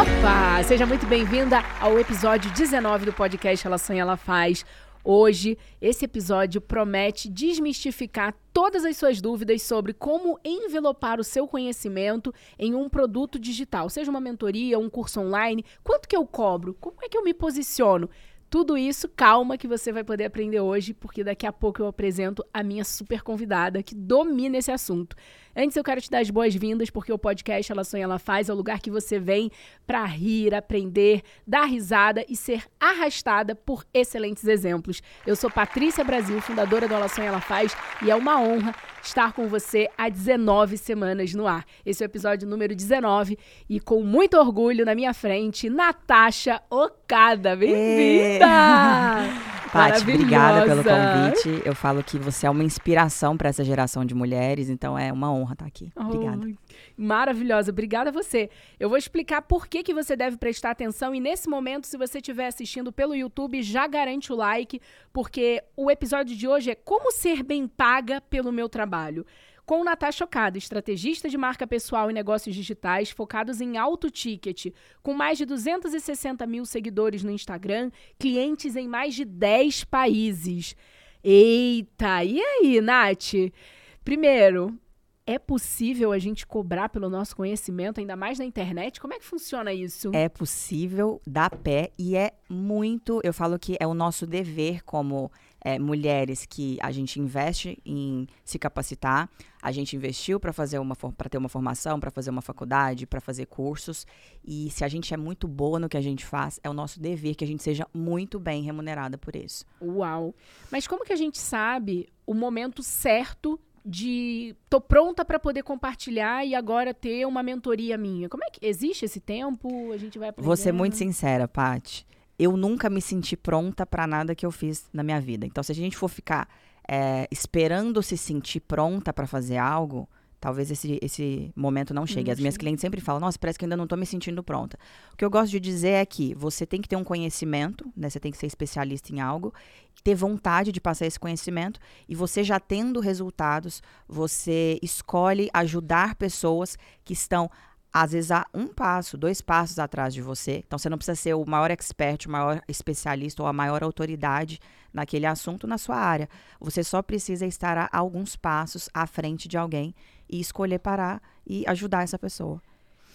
Opa! Seja muito bem-vinda ao episódio 19 do podcast Ela Sonha, Ela Faz. Hoje, esse episódio promete desmistificar todas as suas dúvidas sobre como envelopar o seu conhecimento em um produto digital, seja uma mentoria, um curso online, quanto que eu cobro, como é que eu me posiciono. Tudo isso, calma que você vai poder aprender hoje, porque daqui a pouco eu apresento a minha super convidada que domina esse assunto. Antes eu quero te dar as boas-vindas, porque o podcast Ela Sonha, Ela Faz é o lugar que você vem para rir, aprender, dar risada e ser arrastada por excelentes exemplos. Eu sou Patrícia Brasil, fundadora do Ela Sonha, Ela Faz, e é uma honra estar com você há 19 semanas no ar. Esse é o episódio número 19 e com muito orgulho na minha frente, Natasha Okada. Bem-vinda! Paty, obrigada pelo convite. Eu falo que você é uma inspiração para essa geração de mulheres, então é uma honra estar aqui. Obrigada. Oh, maravilhosa, obrigada a você. Eu vou explicar por que, que você deve prestar atenção e nesse momento, se você estiver assistindo pelo YouTube, já garante o like, porque o episódio de hoje é como ser bem paga pelo meu trabalho com Natasha Chocada, estrategista de marca pessoal e negócios digitais focados em alto ticket, com mais de 260 mil seguidores no Instagram, clientes em mais de 10 países. Eita, e aí, Nath? Primeiro, é possível a gente cobrar pelo nosso conhecimento, ainda mais na internet? Como é que funciona isso? É possível, dá pé e é muito. Eu falo que é o nosso dever como é, mulheres que a gente investe em se capacitar, a gente investiu para fazer uma para ter uma formação, para fazer uma faculdade, para fazer cursos. E se a gente é muito boa no que a gente faz, é o nosso dever que a gente seja muito bem remunerada por isso. Uau! Mas como que a gente sabe o momento certo de tô pronta para poder compartilhar e agora ter uma mentoria minha. Como é que existe esse tempo? A gente vai aprender. Vou ser muito sincera, Paty. Eu nunca me senti pronta para nada que eu fiz na minha vida. Então, se a gente for ficar é, esperando se sentir pronta para fazer algo, talvez esse, esse momento não chegue. Não As minhas chegue. clientes sempre falam, nossa, parece que ainda não estou me sentindo pronta. O que eu gosto de dizer é que você tem que ter um conhecimento, né? Você tem que ser especialista em algo, ter vontade de passar esse conhecimento e você já tendo resultados, você escolhe ajudar pessoas que estão às vezes há um passo, dois passos atrás de você. Então você não precisa ser o maior expert, o maior especialista ou a maior autoridade naquele assunto na sua área. Você só precisa estar a alguns passos à frente de alguém e escolher parar e ajudar essa pessoa.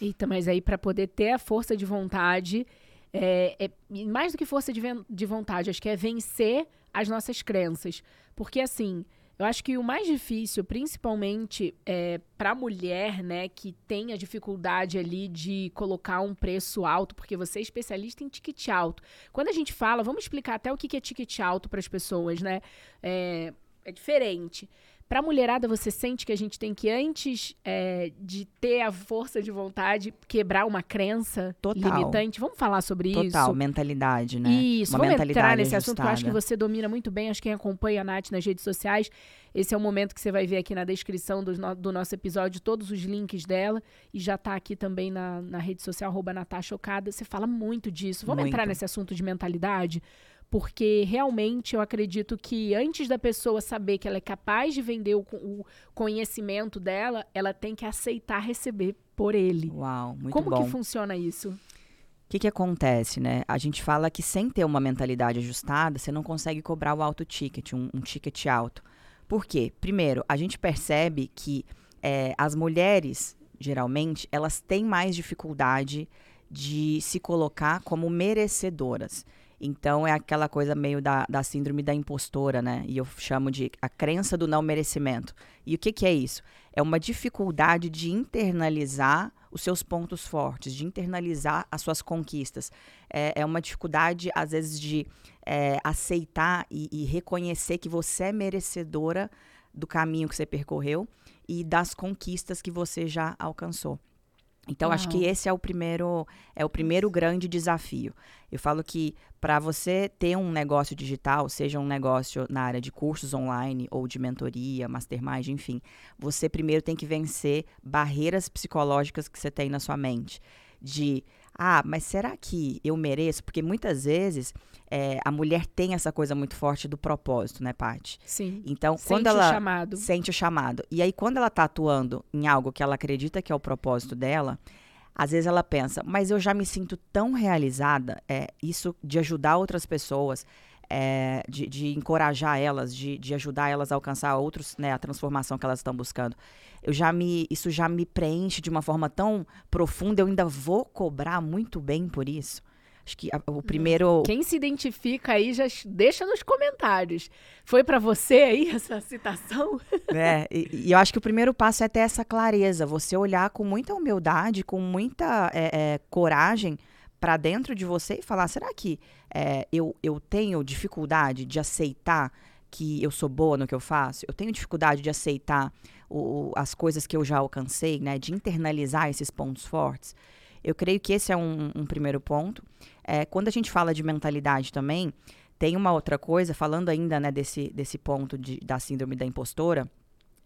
Eita, mas aí para poder ter a força de vontade, é, é, mais do que força de, de vontade, acho que é vencer as nossas crenças. Porque assim, eu acho que o mais difícil, principalmente é, para a mulher, né, que tem a dificuldade ali de colocar um preço alto, porque você é especialista em ticket alto. Quando a gente fala, vamos explicar até o que é ticket alto para as pessoas, né? É, é diferente. Para a mulherada, você sente que a gente tem que, antes é, de ter a força de vontade, quebrar uma crença Total. limitante? Vamos falar sobre Total, isso? Total, mentalidade, né? Isso, uma vamos entrar nesse ajustada. assunto que eu acho que você domina muito bem. Acho que quem acompanha a Nath nas redes sociais, esse é o momento que você vai ver aqui na descrição do, no, do nosso episódio todos os links dela. E já está aqui também na, na rede social, arroba Você fala muito disso. Vamos muito. entrar nesse assunto de mentalidade? Porque realmente eu acredito que antes da pessoa saber que ela é capaz de vender o, o conhecimento dela, ela tem que aceitar receber por ele. Uau, muito Como bom. Como que funciona isso? O que, que acontece, né? A gente fala que sem ter uma mentalidade ajustada, você não consegue cobrar o alto ticket, um, um ticket alto. Por quê? Primeiro, a gente percebe que é, as mulheres, geralmente, elas têm mais dificuldade de se colocar como merecedoras. Então é aquela coisa meio da, da síndrome da impostora, né? E eu chamo de a crença do não merecimento. E o que, que é isso? É uma dificuldade de internalizar os seus pontos fortes, de internalizar as suas conquistas. É, é uma dificuldade, às vezes, de é, aceitar e, e reconhecer que você é merecedora do caminho que você percorreu e das conquistas que você já alcançou. Então, Uau. acho que esse é o primeiro é o primeiro grande desafio. Eu falo que para você ter um negócio digital, seja um negócio na área de cursos online ou de mentoria, mastermind, enfim, você primeiro tem que vencer barreiras psicológicas que você tem na sua mente. De ah, mas será que eu mereço? Porque muitas vezes é, a mulher tem essa coisa muito forte do propósito, né, Paty? Sim. Então, sente quando ela o chamado. sente o chamado. E aí, quando ela tá atuando em algo que ela acredita que é o propósito dela, às vezes ela pensa, mas eu já me sinto tão realizada, é, isso de ajudar outras pessoas, é, de, de, encorajar elas, de, de, ajudar elas a alcançar outros, né, a transformação que elas estão buscando. Eu já me, isso já me preenche de uma forma tão profunda, eu ainda vou cobrar muito bem por isso. Acho que a, o primeiro. Quem se identifica aí já deixa nos comentários. Foi para você aí essa citação? É, e, e, eu acho que o primeiro passo é ter essa clareza, você olhar com muita humildade, com muita é, é, coragem para dentro de você e falar: será que é, eu, eu tenho dificuldade de aceitar que eu sou boa no que eu faço? Eu tenho dificuldade de aceitar o, as coisas que eu já alcancei, né? De internalizar esses pontos fortes. Eu creio que esse é um, um primeiro ponto. É, quando a gente fala de mentalidade também, tem uma outra coisa, falando ainda né, desse, desse ponto de, da síndrome da impostora,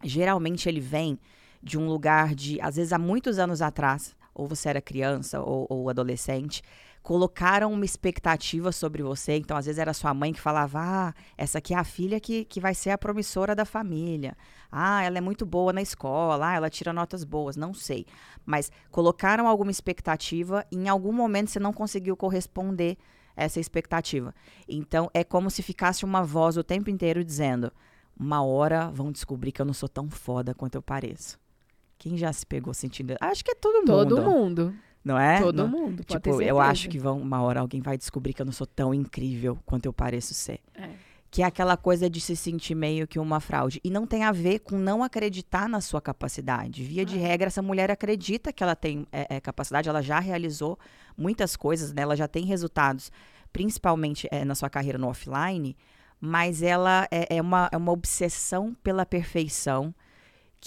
geralmente ele vem de um lugar de, às vezes há muitos anos atrás, ou você era criança ou, ou adolescente, colocaram uma expectativa sobre você. Então, às vezes era sua mãe que falava: Ah, essa aqui é a filha que, que vai ser a promissora da família. Ah, ela é muito boa na escola. Ah, ela tira notas boas. Não sei. Mas colocaram alguma expectativa e em algum momento você não conseguiu corresponder essa expectativa. Então, é como se ficasse uma voz o tempo inteiro dizendo: Uma hora vão descobrir que eu não sou tão foda quanto eu pareço. Quem já se pegou sentindo? Acho que é todo mundo. Todo mundo. Não é? Todo não, mundo. Tipo, eu acho que vão, uma hora alguém vai descobrir que eu não sou tão incrível quanto eu pareço ser. É. Que é aquela coisa de se sentir meio que uma fraude. E não tem a ver com não acreditar na sua capacidade. Via de é. regra, essa mulher acredita que ela tem é, é, capacidade, ela já realizou muitas coisas, né? ela já tem resultados, principalmente é, na sua carreira no offline, mas ela é, é, uma, é uma obsessão pela perfeição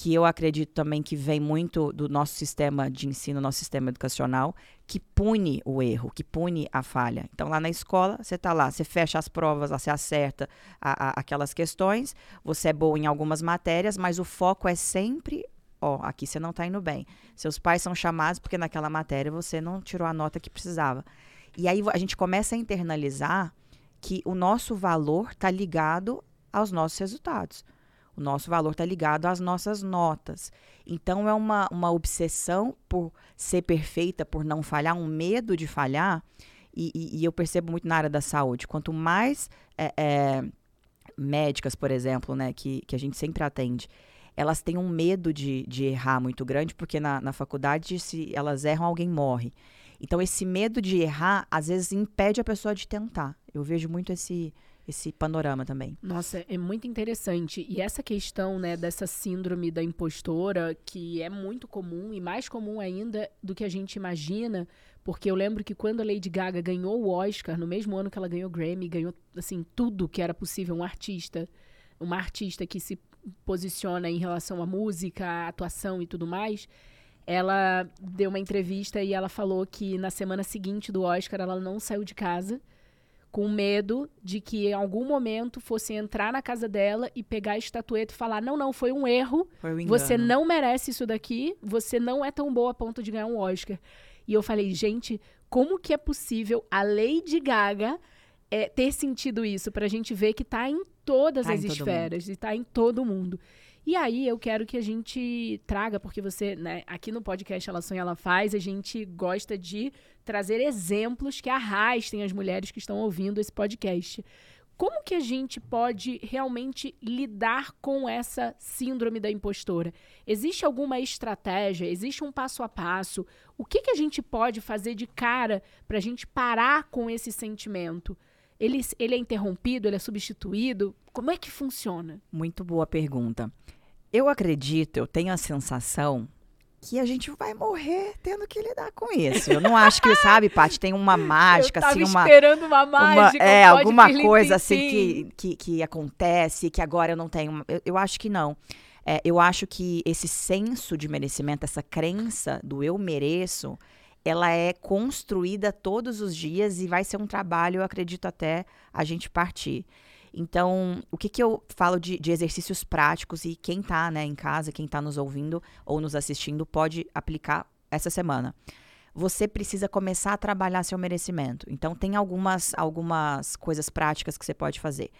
que eu acredito também que vem muito do nosso sistema de ensino, nosso sistema educacional, que pune o erro, que pune a falha. Então, lá na escola, você está lá, você fecha as provas, você acerta a, a, aquelas questões, você é boa em algumas matérias, mas o foco é sempre, ó, aqui você não está indo bem. Seus pais são chamados porque naquela matéria você não tirou a nota que precisava. E aí a gente começa a internalizar que o nosso valor está ligado aos nossos resultados. O nosso valor está ligado às nossas notas. Então, é uma, uma obsessão por ser perfeita, por não falhar, um medo de falhar. E, e, e eu percebo muito na área da saúde. Quanto mais é, é, médicas, por exemplo, né, que, que a gente sempre atende, elas têm um medo de, de errar muito grande, porque na, na faculdade, se elas erram, alguém morre. Então, esse medo de errar, às vezes, impede a pessoa de tentar. Eu vejo muito esse, esse panorama também. Nossa, é muito interessante. E essa questão, né, dessa síndrome da impostora, que é muito comum e mais comum ainda do que a gente imagina, porque eu lembro que quando a Lady Gaga ganhou o Oscar, no mesmo ano que ela ganhou o Grammy, ganhou assim tudo que era possível um artista, uma artista que se posiciona em relação à música, à atuação e tudo mais. Ela deu uma entrevista e ela falou que na semana seguinte do Oscar ela não saiu de casa com medo de que em algum momento fosse entrar na casa dela e pegar a estatueta e falar: não, não, foi um erro, foi um você não merece isso daqui, você não é tão boa a ponto de ganhar um Oscar. E eu falei: gente, como que é possível a Lady Gaga é, ter sentido isso? Pra gente ver que tá em todas tá as em esferas e tá em todo mundo. E aí eu quero que a gente traga, porque você, né, aqui no podcast Ela Sonha, Ela Faz, a gente gosta de trazer exemplos que arrastem as mulheres que estão ouvindo esse podcast. Como que a gente pode realmente lidar com essa síndrome da impostora? Existe alguma estratégia? Existe um passo a passo? O que, que a gente pode fazer de cara para a gente parar com esse sentimento? Ele, ele é interrompido? Ele é substituído? Como é que funciona? Muito boa pergunta. Eu acredito, eu tenho a sensação que a gente vai morrer tendo que lidar com isso. Eu não acho que, sabe, Paty, tem uma mágica, assim, uma. esperando uma mágica. Uma, é, alguma coisa assim que, que, que, acontece, que agora eu não tenho. Eu, eu acho que não. É, eu acho que esse senso de merecimento, essa crença do eu mereço, ela é construída todos os dias e vai ser um trabalho, eu acredito, até a gente partir. Então, o que, que eu falo de, de exercícios práticos e quem está né, em casa, quem está nos ouvindo ou nos assistindo, pode aplicar essa semana? Você precisa começar a trabalhar seu merecimento. Então, tem algumas, algumas coisas práticas que você pode fazer.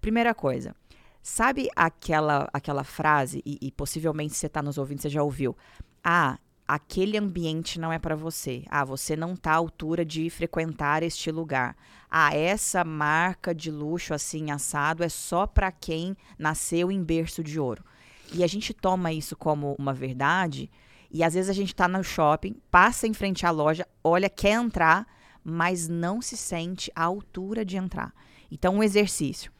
Primeira coisa, sabe aquela, aquela frase, e, e possivelmente você está nos ouvindo, você já ouviu? Ah, aquele ambiente não é para você. Ah, você não tá à altura de frequentar este lugar. Ah, essa marca de luxo assim assado é só para quem nasceu em berço de ouro. E a gente toma isso como uma verdade, e às vezes a gente está no shopping, passa em frente à loja, olha, quer entrar, mas não se sente à altura de entrar. Então, um exercício.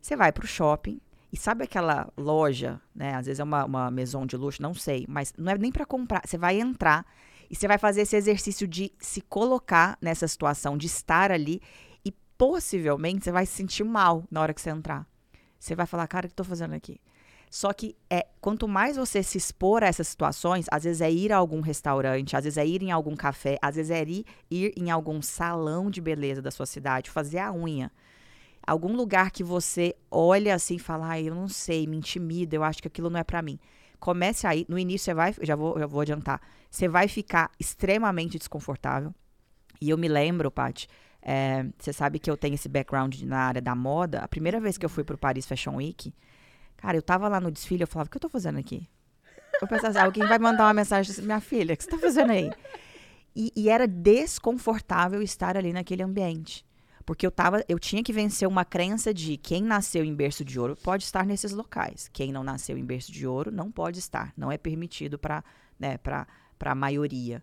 Você vai para o shopping, e sabe aquela loja, né? Às vezes é uma, uma maison de luxo, não sei, mas não é nem para comprar. Você vai entrar e você vai fazer esse exercício de se colocar nessa situação, de estar ali e possivelmente você vai se sentir mal na hora que você entrar. Você vai falar, cara, o que eu tô fazendo aqui? Só que é, quanto mais você se expor a essas situações, às vezes é ir a algum restaurante, às vezes é ir em algum café, às vezes é ir, ir em algum salão de beleza da sua cidade, fazer a unha algum lugar que você olha assim e fala, ah, eu não sei, me intimida, eu acho que aquilo não é para mim. Comece aí, no início você vai, já vou, já vou adiantar, você vai ficar extremamente desconfortável. E eu me lembro, Paty, é, você sabe que eu tenho esse background na área da moda. A primeira vez que eu fui pro Paris Fashion Week, cara, eu tava lá no desfile, eu falava, o que eu tô fazendo aqui? Eu pensava assim, alguém vai mandar uma mensagem assim, minha filha, o que você tá fazendo aí? E, e era desconfortável estar ali naquele ambiente. Porque eu tava, eu tinha que vencer uma crença de quem nasceu em berço de ouro pode estar nesses locais. Quem não nasceu em berço de ouro não pode estar. Não é permitido para né, a maioria.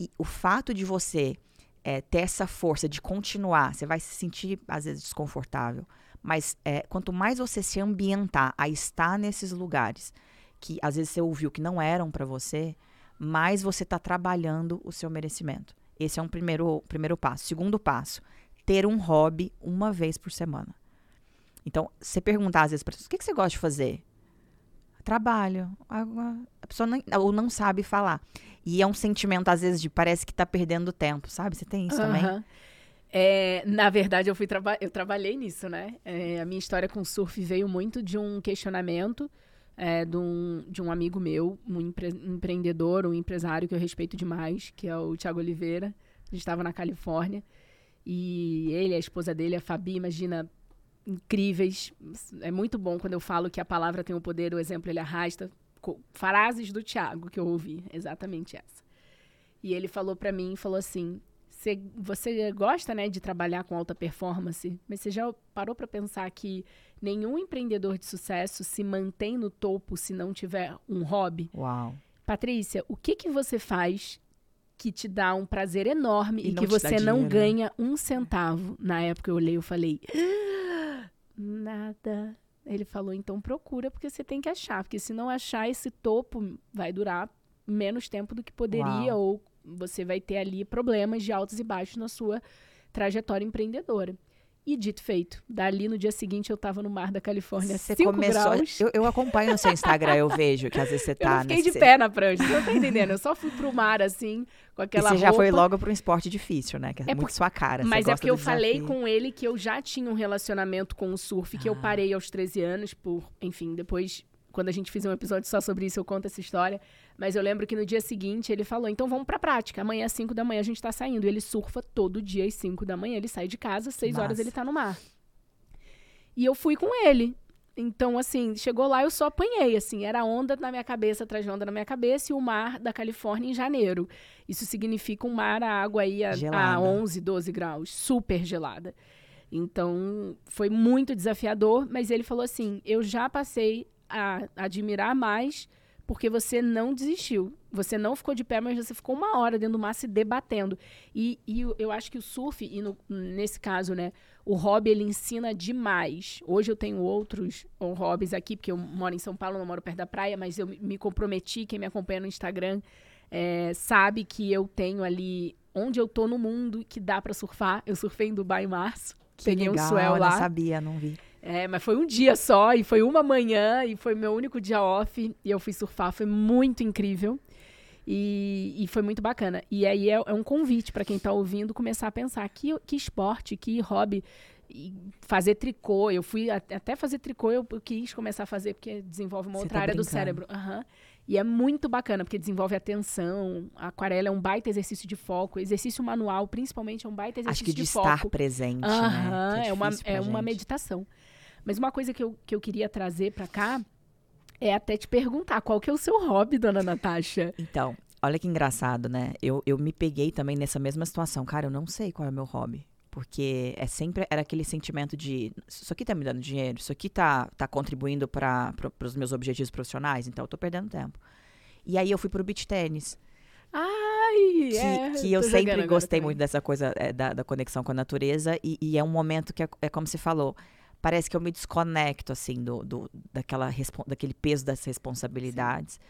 E o fato de você é, ter essa força de continuar, você vai se sentir, às vezes, desconfortável. Mas é, quanto mais você se ambientar a estar nesses lugares que às vezes você ouviu que não eram para você, mais você está trabalhando o seu merecimento. Esse é um primeiro, primeiro passo. Segundo passo, ter um hobby uma vez por semana. Então, você perguntar às vezes para pessoas, o que, que você gosta de fazer? Trabalho. A pessoa não, ou não sabe falar. E é um sentimento, às vezes, de parece que está perdendo tempo, sabe? Você tem isso também? É, na verdade, eu fui traba eu trabalhei nisso, né? É, a minha história com surf veio muito de um questionamento é, de, um, de um amigo meu, um empre empreendedor, um empresário que eu respeito demais, que é o Tiago Oliveira. A gente estava na Califórnia. E ele, a esposa dele, a Fabi, imagina, incríveis. É muito bom quando eu falo que a palavra tem o poder, o exemplo ele arrasta. Frases do Tiago que eu ouvi, exatamente essa. E ele falou para mim, falou assim: você gosta, né, de trabalhar com alta performance, mas você já parou para pensar que nenhum empreendedor de sucesso se mantém no topo se não tiver um hobby? Uau. Patrícia, o que que você faz que te dá um prazer enorme e, e que você não dinheiro, né? ganha um centavo. Na época eu olhei e falei, ah, nada. Ele falou, então procura, porque você tem que achar, porque se não achar esse topo, vai durar menos tempo do que poderia, Uau. ou você vai ter ali problemas de altos e baixos na sua trajetória empreendedora. E dito feito, dali no dia seguinte eu tava no mar da Califórnia, você começou, graus. Eu, eu acompanho no seu Instagram, eu vejo que às vezes você tá... Eu fiquei nesse... de pé na prancha, você não tá entendendo? Eu só fui pro mar, assim, com aquela e você roupa. já foi logo para um esporte difícil, né? Que é, é muito por... sua cara. Mas é porque eu falei com ele que eu já tinha um relacionamento com o surf, que ah. eu parei aos 13 anos, por, enfim, depois, quando a gente fizer um episódio só sobre isso, eu conto essa história. Mas eu lembro que no dia seguinte ele falou: então vamos pra prática. Amanhã às 5 da manhã a gente tá saindo. E ele surfa todo dia às 5 da manhã. Ele sai de casa, às 6 horas ele tá no mar. E eu fui com ele. Então, assim, chegou lá, eu só apanhei, assim, era onda na minha cabeça, atrás de onda na minha cabeça, e o mar da Califórnia em janeiro. Isso significa um mar, a água aí a, a 11, 12 graus, super gelada. Então, foi muito desafiador, mas ele falou assim: eu já passei a admirar mais porque você não desistiu. Você não ficou de pé, mas você ficou uma hora dentro do mar se debatendo. E, e eu acho que o surf, e no, nesse caso, né, o hobby ele ensina demais. Hoje eu tenho outros hobbies aqui, porque eu moro em São Paulo, não moro perto da praia, mas eu me comprometi, quem me acompanha no Instagram é, sabe que eu tenho ali onde eu tô no mundo que dá para surfar. Eu surfei em Dubai em março. Que peguei legal, um swell lá. Não sabia, não vi. É, mas foi um dia só e foi uma manhã e foi meu único dia off e eu fui surfar, foi muito incrível. E, e foi muito bacana. E aí é, é um convite para quem está ouvindo começar a pensar que, que esporte, que hobby fazer tricô. Eu fui até fazer tricô, eu, quis começar a fazer, porque desenvolve uma Você outra tá área brincando. do cérebro. Uhum. E é muito bacana, porque desenvolve atenção. A aquarela é um baita exercício de foco. Exercício manual, principalmente, é um baita exercício de, foco. Acho que de, estar presente, uhum. né? É, é, uma, é uma meditação. Mas uma coisa que eu, que eu queria trazer para cá é até te perguntar, qual que é o seu hobby, dona Natasha? Então, Olha que engraçado, né? Eu, eu me peguei também nessa mesma situação. Cara, eu não sei qual é o meu hobby. Porque é sempre era aquele sentimento de isso aqui tá me dando dinheiro, isso aqui tá, tá contribuindo para os meus objetivos profissionais, então eu tô perdendo tempo. E aí eu fui pro beach tênis. Ai, que, é, que eu sempre gostei muito dessa coisa é, da, da conexão com a natureza. E, e é um momento que é, é como você falou. Parece que eu me desconecto, assim, do, do, daquela, daquele peso das responsabilidades.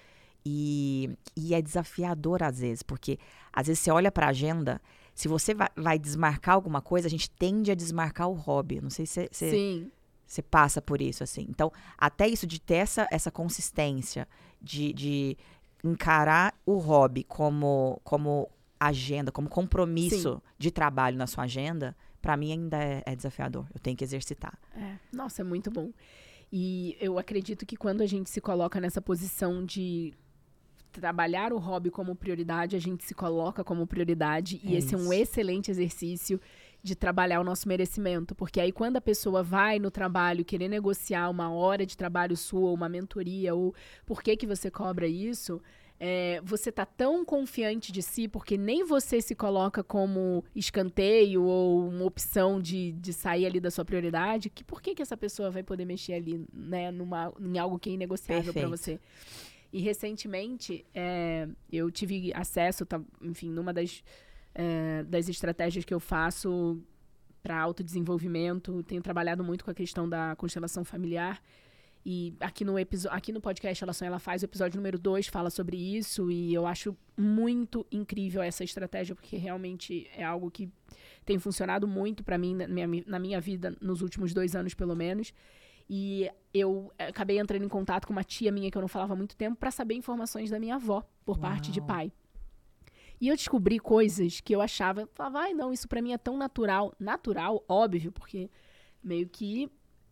E, e é desafiador às vezes, porque às vezes você olha para a agenda, se você vai, vai desmarcar alguma coisa, a gente tende a desmarcar o hobby. Não sei se você- Sim, você passa por isso, assim. Então, até isso de ter essa, essa consistência, de, de encarar o hobby como, como agenda, como compromisso de trabalho na sua agenda, pra mim ainda é, é desafiador. Eu tenho que exercitar. É, nossa, é muito bom. E eu acredito que quando a gente se coloca nessa posição de trabalhar o hobby como prioridade, a gente se coloca como prioridade. e É esse é um isso. excelente exercício de trabalhar o nosso merecimento. Porque aí, quando a pessoa vai no trabalho querer negociar uma hora de trabalho sua, ou uma mentoria, ou por que, que você cobra isso, é, você tá tão confiante de si, porque nem você se coloca como escanteio ou uma opção de, de sair ali da sua prioridade, que por que, que essa pessoa vai poder mexer ali, né, numa, em algo que é inegociável para você? E recentemente é, eu tive acesso, tá, enfim, numa das, é, das estratégias que eu faço para autodesenvolvimento, tenho trabalhado muito com a questão da constelação familiar. E aqui no, aqui no podcast Ela Sonha, Ela Faz, o episódio número 2 fala sobre isso. E eu acho muito incrível essa estratégia, porque realmente é algo que tem funcionado muito para mim na minha, na minha vida nos últimos dois anos, pelo menos. E eu eh, acabei entrando em contato com uma tia minha que eu não falava há muito tempo para saber informações da minha avó, por parte de Uau. pai. E eu descobri coisas que eu achava, falava, ai não, isso para mim é tão natural. Natural, óbvio, porque meio que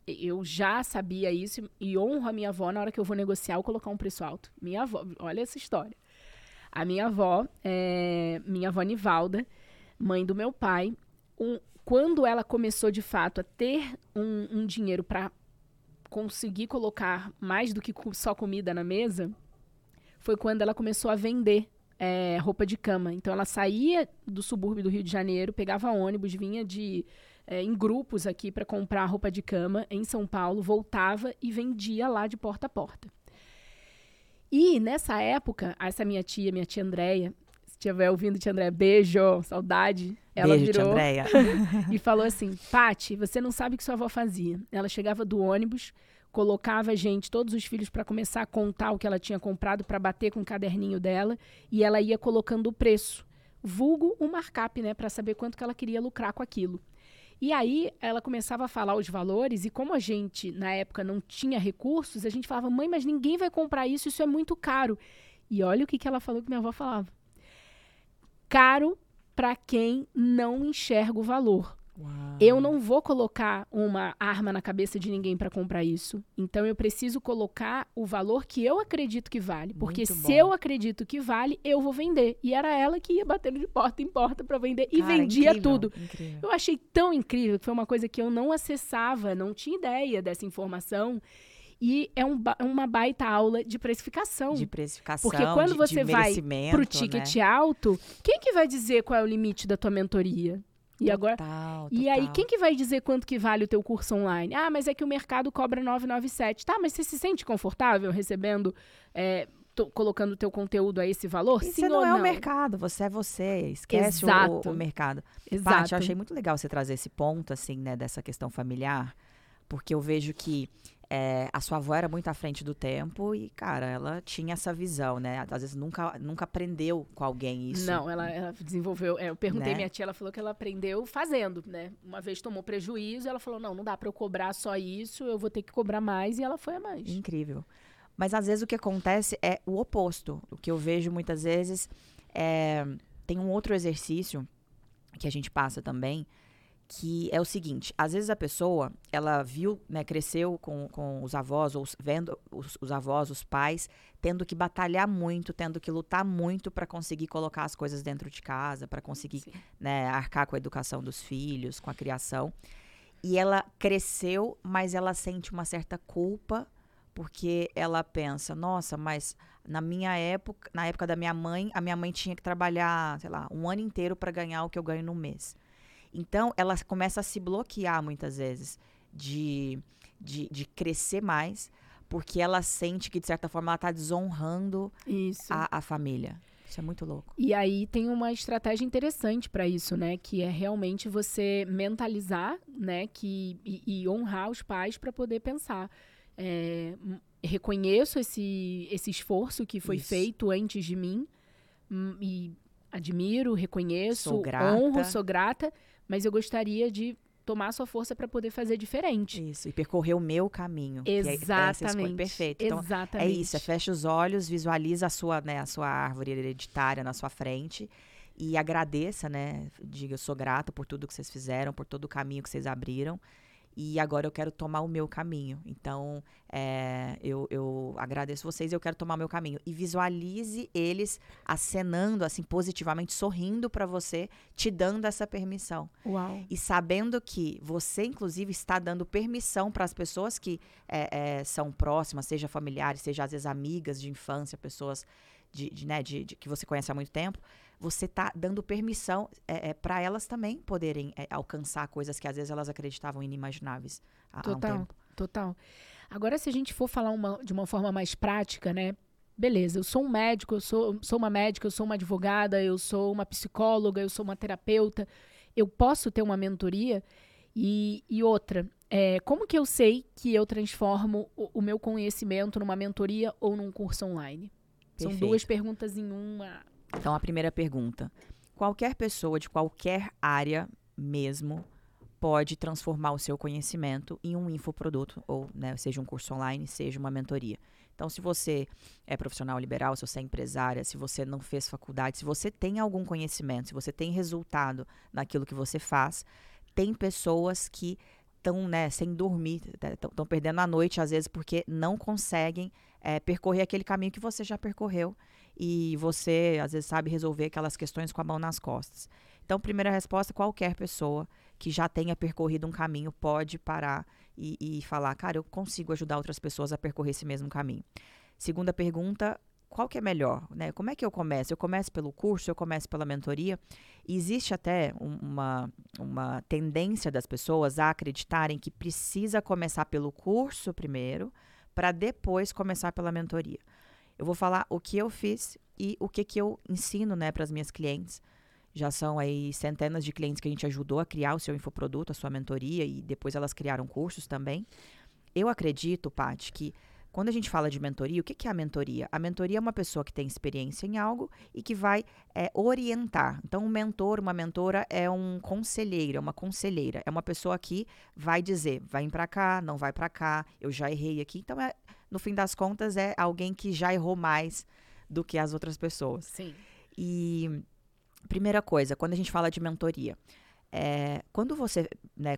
eu já sabia isso e honro a minha avó na hora que eu vou negociar ou colocar um preço alto. Minha avó, olha essa história. A minha avó, é, minha avó Nivalda, mãe do meu pai, um- quando ela começou de fato a ter um, um dinheiro para conseguir colocar mais do que só comida na mesa, foi quando ela começou a vender é, roupa de cama. Então ela saía do subúrbio do Rio de Janeiro, pegava ônibus, vinha de é, em grupos aqui para comprar roupa de cama em São Paulo, voltava e vendia lá de porta a porta. E nessa época, essa minha tia, minha tia Andréia, se estiver ouvindo, tia Andréia, beijo, saudade. Ela Beijo, virou e falou assim: Pati, você não sabe o que sua avó fazia. Ela chegava do ônibus, colocava a gente, todos os filhos, para começar a contar o que ela tinha comprado, para bater com o caderninho dela, e ela ia colocando o preço. Vulgo o markup, né, para saber quanto que ela queria lucrar com aquilo. E aí ela começava a falar os valores, e como a gente, na época, não tinha recursos, a gente falava, mãe, mas ninguém vai comprar isso, isso é muito caro. E olha o que, que ela falou que minha avó falava. Caro para quem não enxerga o valor. Uau. Eu não vou colocar uma arma na cabeça de ninguém para comprar isso. Então eu preciso colocar o valor que eu acredito que vale, porque Muito se bom. eu acredito que vale, eu vou vender. E era ela que ia batendo de porta em porta para vender e Cara, vendia incrível, tudo. incrível. Eu achei tão incrível que foi uma coisa que eu não acessava, não tinha ideia dessa informação. E é um ba- uma baita aula de precificação. De precificação, Porque quando de, você de vai Pro ticket né? alto, quem que vai dizer qual é o limite da tua mentoria? E agora Total, e aí, total. quem que vai dizer quanto que vale o teu curso online? Ah, mas é que o mercado cobra 997. Tá, mas você se sente confortável recebendo, é, to- colocando o teu conteúdo a esse valor? E Sim você não ou é não? o mercado, você é você. Esquece o- Exato. o, o mercado. Exato. Paty, eu achei muito legal você trazer esse ponto, assim, né, dessa questão familiar, porque eu vejo que é, a sua avó era muito à frente do tempo e, cara, ela tinha essa visão, né? Às vezes nunca, nunca aprendeu com alguém isso. Não, ela, ela desenvolveu. é, eu perguntei Né? minha tia, ela falou que ela aprendeu fazendo, né? Uma vez tomou prejuízo, ela falou: não, não dá pra eu cobrar só isso, eu vou ter que cobrar mais, e ela foi a mais. Incrível. Mas às vezes o que acontece é o oposto. O que eu vejo muitas vezes é. Tem um outro exercício que a gente passa também, que é o seguinte: às vezes a pessoa, ela viu, né, cresceu com, com os avós, ou vendo os, os avós, os pais, tendo que batalhar muito, tendo que lutar muito para conseguir colocar as coisas dentro de casa, para conseguir Sim. né, arcar com a educação dos filhos, com a criação. E ela cresceu, mas ela sente uma certa culpa porque ela pensa, nossa, mas na minha época, na época da minha mãe, a minha mãe tinha que trabalhar, sei lá, um ano inteiro para ganhar o que eu ganho no mês. Então, ela começa a se bloquear muitas vezes de, de, de crescer mais, porque ela sente que, de certa forma, ela está desonrando a, a família. Isso é muito louco. E aí tem uma estratégia interessante para isso, né? Que é realmente você mentalizar, né? Que, e, e honrar os pais para poder pensar. É, reconheço esse, esse esforço que foi isso. feito antes de mim hum, e admiro, reconheço, sou honro, sou grata, mas eu gostaria de tomar sua força para poder fazer diferente. Isso, e percorrer o meu caminho. Exatamente. É perfeito. Então, Exatamente. É isso, é fecha os olhos, visualiza a sua, né, a sua árvore hereditária na sua frente e agradeça, né? Diga, eu sou grata por tudo que vocês fizeram, por todo o caminho que vocês abriram e agora eu quero tomar o meu caminho. Então, é, eu, eu agradeço vocês e eu quero tomar o meu caminho. E visualize eles acenando, assim, positivamente, sorrindo para você, te dando essa permissão. Uau. E sabendo que você, inclusive, está dando permissão para as pessoas que é, é, são próximas, seja familiares, seja às vezes amigas de infância, pessoas de, de, né, de, de que você conhece há muito tempo, você está dando permissão é, é, para elas também poderem é, alcançar coisas que às vezes elas acreditavam inimagináveis há, total, há um tempo. Total. Agora, se a gente for falar uma, de uma forma mais prática, né? Beleza, eu sou um médico, eu sou, sou uma médica, eu sou uma advogada, eu sou uma psicóloga, eu sou uma terapeuta. Eu posso ter uma mentoria? E, e outra, é, como que eu sei que eu transformo o, o meu conhecimento numa mentoria ou num curso online? Perfeito. São duas perguntas em uma. Então, a primeira pergunta: qualquer pessoa de qualquer área mesmo pode transformar o seu conhecimento em um infoproduto, ou né, seja um curso online, seja uma mentoria. Então, se você é profissional liberal, se você é empresária, se você não fez faculdade, se você tem algum conhecimento, se você tem resultado naquilo que você faz, tem pessoas que estão né, sem dormir, estão perdendo a noite às vezes porque não conseguem é, percorrer aquele caminho que você já percorreu e você, às vezes, sabe resolver aquelas questões com a mão nas costas. Então, primeira resposta: qualquer pessoa que já tenha percorrido um caminho pode parar e, e falar, cara, eu consigo ajudar outras pessoas a percorrer esse mesmo caminho. Segunda pergunta: qual que é melhor, né? Como é que eu começo? Eu começo pelo curso, eu começo pela mentoria. Existe até uma, uma tendência das pessoas a acreditarem que precisa começar pelo curso primeiro, para depois começar pela mentoria. Eu vou falar o que eu fiz e o que, que eu ensino né, para as minhas clientes. Já são aí centenas de clientes que a gente ajudou a criar o seu infoproduto, a sua mentoria, e depois elas criaram cursos também. Eu acredito, Paty, que quando a gente fala de mentoria, o que, é a mentoria? A mentoria é uma pessoa que tem experiência em algo e que vai é, orientar. Então, um mentor, uma mentora é um conselheiro, é uma conselheira. É uma pessoa que vai dizer, vai para cá, não vai para cá, eu já errei aqui. Então, é, no fim das contas, é alguém que já errou mais do que as outras pessoas. Sim. E primeira coisa, quando a gente fala de mentoria, é, quando você né,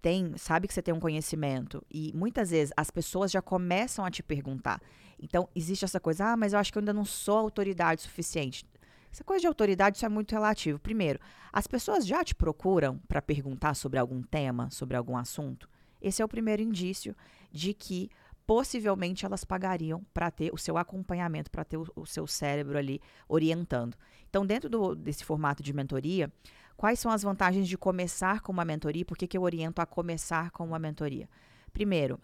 tem, sabe que você tem um conhecimento e muitas vezes as pessoas já começam a te perguntar. Então, existe essa coisa, ah, mas eu acho que eu ainda não sou autoridade suficiente. Essa coisa de autoridade, isso é muito relativo. Primeiro, as pessoas já te procuram para perguntar sobre algum tema, sobre algum assunto? Esse é o primeiro indício de que possivelmente elas pagariam para ter o seu acompanhamento, para ter o, o, seu cérebro ali orientando. Então, dentro do, desse formato de mentoria, Quais são as vantagens de começar com uma mentoria? Por que, que eu oriento a começar com uma mentoria? Primeiro,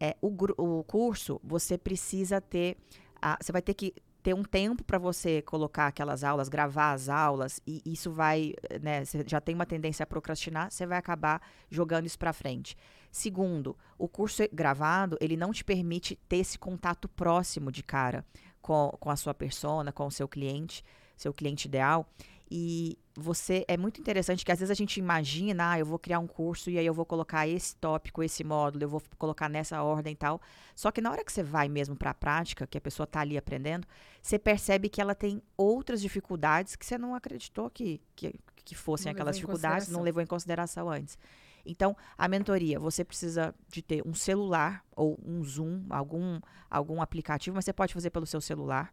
é, o, o curso você precisa ter. A, você vai ter que ter um tempo para você colocar aquelas aulas, gravar as aulas, e isso vai, né, você já tem uma tendência a procrastinar, você vai acabar jogando isso para frente. Segundo, o curso gravado, ele não te permite ter esse contato próximo de cara com, com a sua persona, com o seu cliente, seu cliente ideal. E você é muito interessante que às vezes a gente imagina, ah, eu vou criar um curso e aí eu vou colocar esse tópico, esse módulo, eu vou colocar nessa ordem e tal. Só que na hora que você vai mesmo para a prática, que a pessoa está ali aprendendo, você percebe que ela tem outras dificuldades que você não acreditou que, que, que fossem não aquelas dificuldades, não levou em consideração antes. Então, a mentoria, você precisa de ter um celular ou um Zoom, algum, algum aplicativo, mas você pode fazer pelo seu celular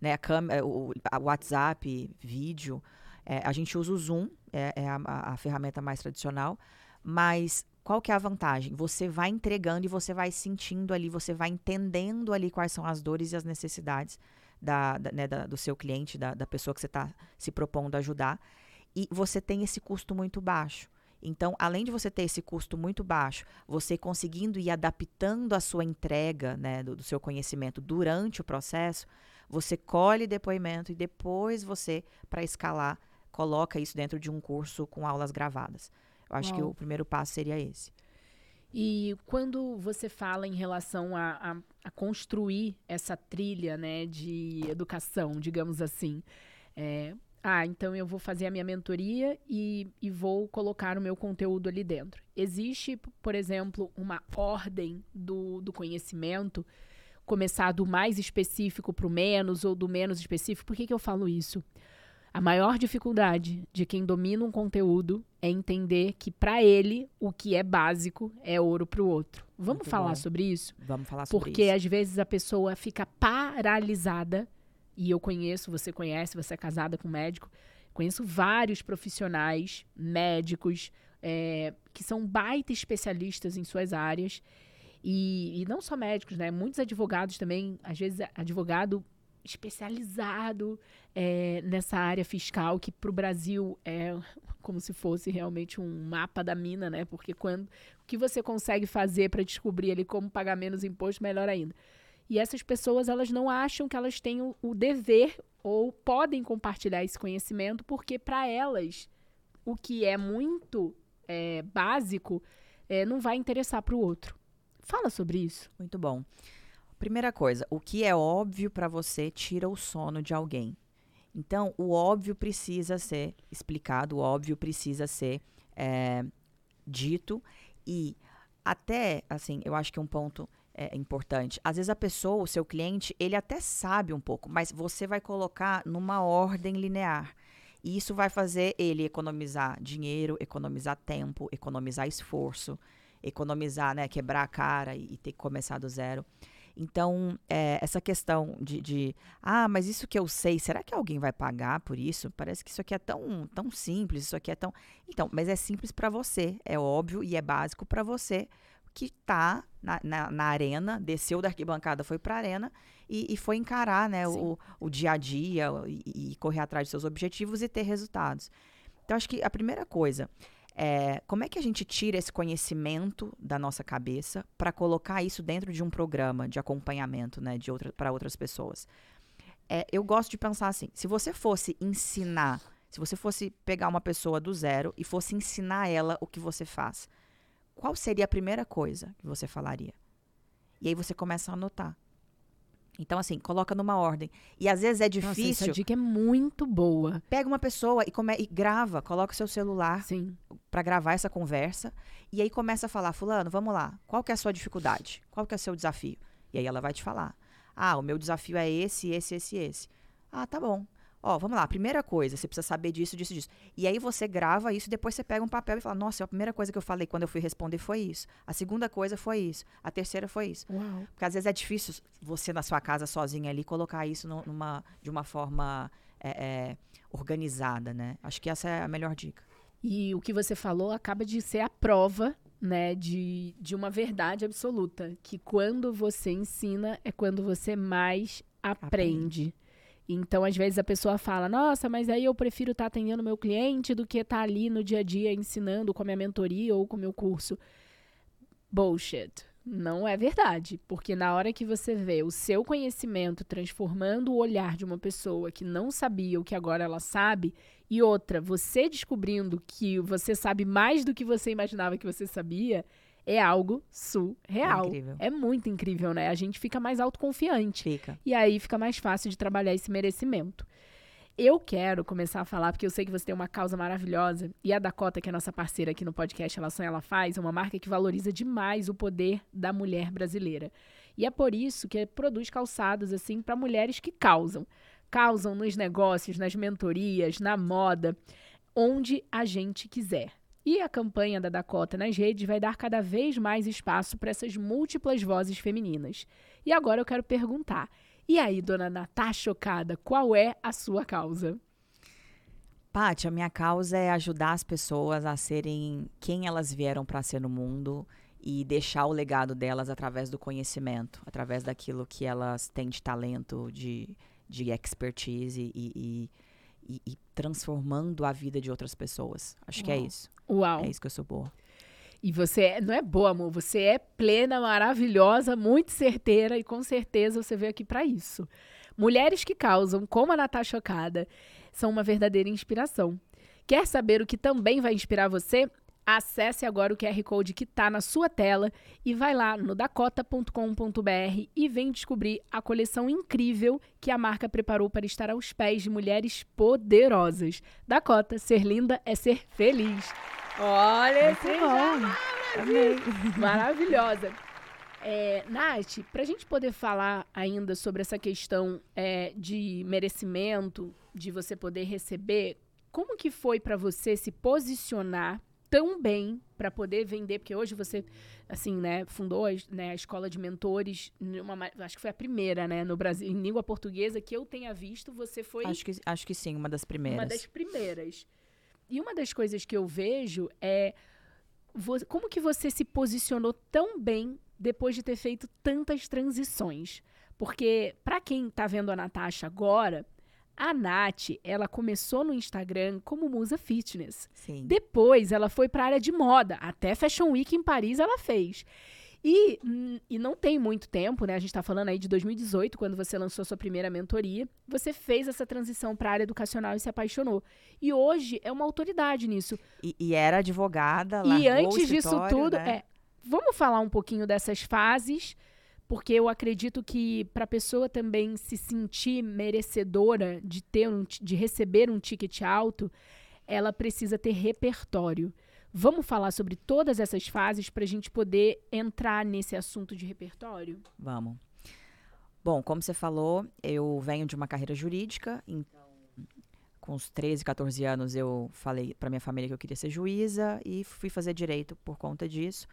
né? A câmera, o WhatsApp, vídeo. É, a gente usa o Zoom, é, é a, a, ferramenta mais tradicional, mas qual que é a vantagem? Você vai entregando e você vai sentindo ali, você vai entendendo ali quais são as dores e as necessidades da, da, né, da do seu cliente, da, da pessoa que você está se propondo ajudar. E você tem esse custo muito baixo. Então, além de você ter esse custo muito baixo, você conseguindo ir adaptando a sua entrega né, do, do seu conhecimento durante o processo, você colhe depoimento e depois você, para escalar, coloca isso dentro de um curso com aulas gravadas. Eu acho Uau. que o primeiro passo seria esse. E quando você fala em relação a, a, a construir essa trilha né, de educação, digamos assim, é, ah, então eu vou fazer a minha mentoria e, e vou colocar o meu conteúdo ali dentro. Existe, por exemplo, uma ordem do, do conhecimento, começar do mais específico para o menos ou do menos específico. Por que, que eu falo isso? A maior dificuldade de quem domina um conteúdo é entender que para ele o que é básico é ouro para o outro. Vamos Muito falar bom. sobre isso? Vamos falar sobre Porque isso. às vezes a pessoa fica paralisada e eu conheço, você conhece, você é casada com um médico, conheço vários profissionais, médicos, é, que são baita especialistas em suas áreas. E, e, não só médicos, né? Muitos advogados também, às vezes advogado especializado é, nessa área fiscal, que para o Brasil é como se fosse realmente um mapa da mina, né? Porque quando o que você consegue fazer para descobrir ali como pagar menos imposto, melhor ainda. E essas pessoas, elas não acham que elas têm o, o dever ou podem compartilhar esse conhecimento, porque para elas, o que é muito é, básico é, não vai interessar para o outro. Fala sobre isso. Muito bom. Primeira coisa, o que é óbvio para você tira o sono de alguém. Então, o óbvio precisa ser explicado, o óbvio precisa ser é, dito e até, assim, eu acho que um ponto é, importante. Às vezes a pessoa, o seu cliente, ele até sabe um pouco, mas você vai colocar numa ordem linear. E isso vai fazer ele economizar dinheiro, economizar tempo, economizar esforço, economizar, né, quebrar a cara e, e ter que começar do zero. Então, é, essa questão de, de, ah, mas isso que eu sei, será que alguém vai pagar por isso? Parece que isso aqui é tão, tão simples, isso aqui é tão. Então, mas é simples para você, é óbvio e é básico para você que está na, na, na, arena, desceu da arquibancada, foi para a arena e, e, foi encarar né, o, o, dia a dia e, e, correr atrás de seus objetivos e ter resultados. Então, acho que a primeira coisa é como é que a gente tira esse conhecimento da nossa cabeça para colocar isso dentro de um programa de acompanhamento né, de outra, para outras pessoas. É, eu gosto de pensar assim: se você fosse ensinar, se você fosse pegar uma pessoa do zero e fosse ensinar ela o que você faz qual seria a primeira coisa que você falaria? E aí você começa a anotar. Então, assim, coloca numa ordem. E às vezes é difícil. Nossa, essa dica é muito boa. Pega uma pessoa e, come, e grava, coloca o seu celular para gravar essa conversa. E aí começa a falar, fulano, vamos lá. Qual que é a sua dificuldade? Qual que é o seu desafio? E aí ela vai te falar. Ah, o meu desafio é esse, esse, esse, esse. Ah, tá bom. Ó, vamos lá, primeira coisa, você precisa saber disso, disso, disso. E aí você grava isso, depois você pega um papel e fala: Nossa, a primeira coisa que eu falei quando eu fui responder foi isso. A segunda coisa foi isso. A terceira foi isso. Uau. Porque às vezes é difícil você na sua casa sozinha ali colocar isso numa, de uma forma é, é, organizada, né? Acho que essa é a melhor dica. E o que você falou acaba de ser a prova né, de, de uma verdade absoluta, que quando você ensina é quando você mais aprende. aprende. Então, às vezes a pessoa fala: "Nossa, mas aí eu prefiro estar tá atendendo meu cliente do que estar tá ali no dia a dia ensinando com a minha mentoria ou com o meu curso". Bullshit. Não é verdade, porque na hora que você vê o seu conhecimento transformando o olhar de uma pessoa que não sabia o que agora ela sabe, e outra, você descobrindo que você sabe mais do que você imaginava que você sabia, é algo surreal. É, é, muito incrível, né? A gente fica mais autoconfiante. Fica. E aí fica mais fácil de trabalhar esse merecimento. Eu quero começar a falar, porque eu sei que você tem uma causa maravilhosa, e a Dakota, que é nossa parceira aqui no podcast Ela Sonha, Ela Faz, é uma marca que valoriza demais o poder da mulher brasileira. E é por isso que produz calçados, assim, para mulheres que causam. Causam nos negócios, nas mentorias, na moda, onde a gente quiser. E a campanha da Dakota nas redes vai dar cada vez mais espaço para essas múltiplas vozes femininas. E agora eu quero perguntar: e aí, dona Natasha Chocada, qual é a sua causa? Paty, a minha causa é ajudar as pessoas a serem quem elas vieram para ser no mundo e deixar o legado delas através do conhecimento, através daquilo que elas têm de talento, de, de expertise e, e, e, e transformando a vida de outras pessoas. Acho Uau. que é isso. Uau. É isso que eu sou boa. E você é, não é boa, amor, você é plena, maravilhosa, muito certeira e com certeza você veio aqui para isso. Mulheres que causam, como a Natasha Chocada, são uma verdadeira inspiração. Quer saber o que também vai inspirar você? Acesse agora o QR Code que está na sua tela e vai lá no dakota.com.br e vem descobrir a coleção incrível que a marca preparou para estar aos pés de mulheres poderosas. Dakota, ser linda é ser feliz. Olha, esse maravilhosa. É, Nath, para a gente poder falar ainda sobre essa questão é, de merecimento, de você poder receber, como que foi para você se posicionar tão bem para poder vender, porque hoje você, assim, né, fundou né, a escola de mentores, numa, acho que foi a primeira, né, no Brasil, em língua portuguesa que eu tenha visto, você foi... Acho que, acho que sim, uma das primeiras. Uma das primeiras. E uma das coisas que eu vejo é como que você se posicionou tão bem depois de ter feito tantas transições? Porque para quem está vendo a Natasha agora, a Nath, ela começou no Instagram como musa fitness. Sim. Depois ela foi para a área de moda, até Fashion Week em Paris ela fez. E, hum, e não tem muito tempo, né? A gente está falando aí de 2018, quando você lançou sua primeira mentoria. Você fez essa transição para a área educacional e se apaixonou. E hoje é uma autoridade nisso. E, e era advogada, E antes disso tudo, né? é, vamos falar um pouquinho dessas fases, porque eu acredito que para a pessoa também se sentir merecedora de ter um, de receber um ticket alto, ela precisa ter repertório. Vamos falar sobre todas essas fases para a gente poder entrar nesse assunto de repertório? Vamos. Bom, como você falou, eu venho de uma carreira jurídica, então com os 13, 14 anos eu falei para minha família que eu queria ser juíza e fui fazer direito por conta disso.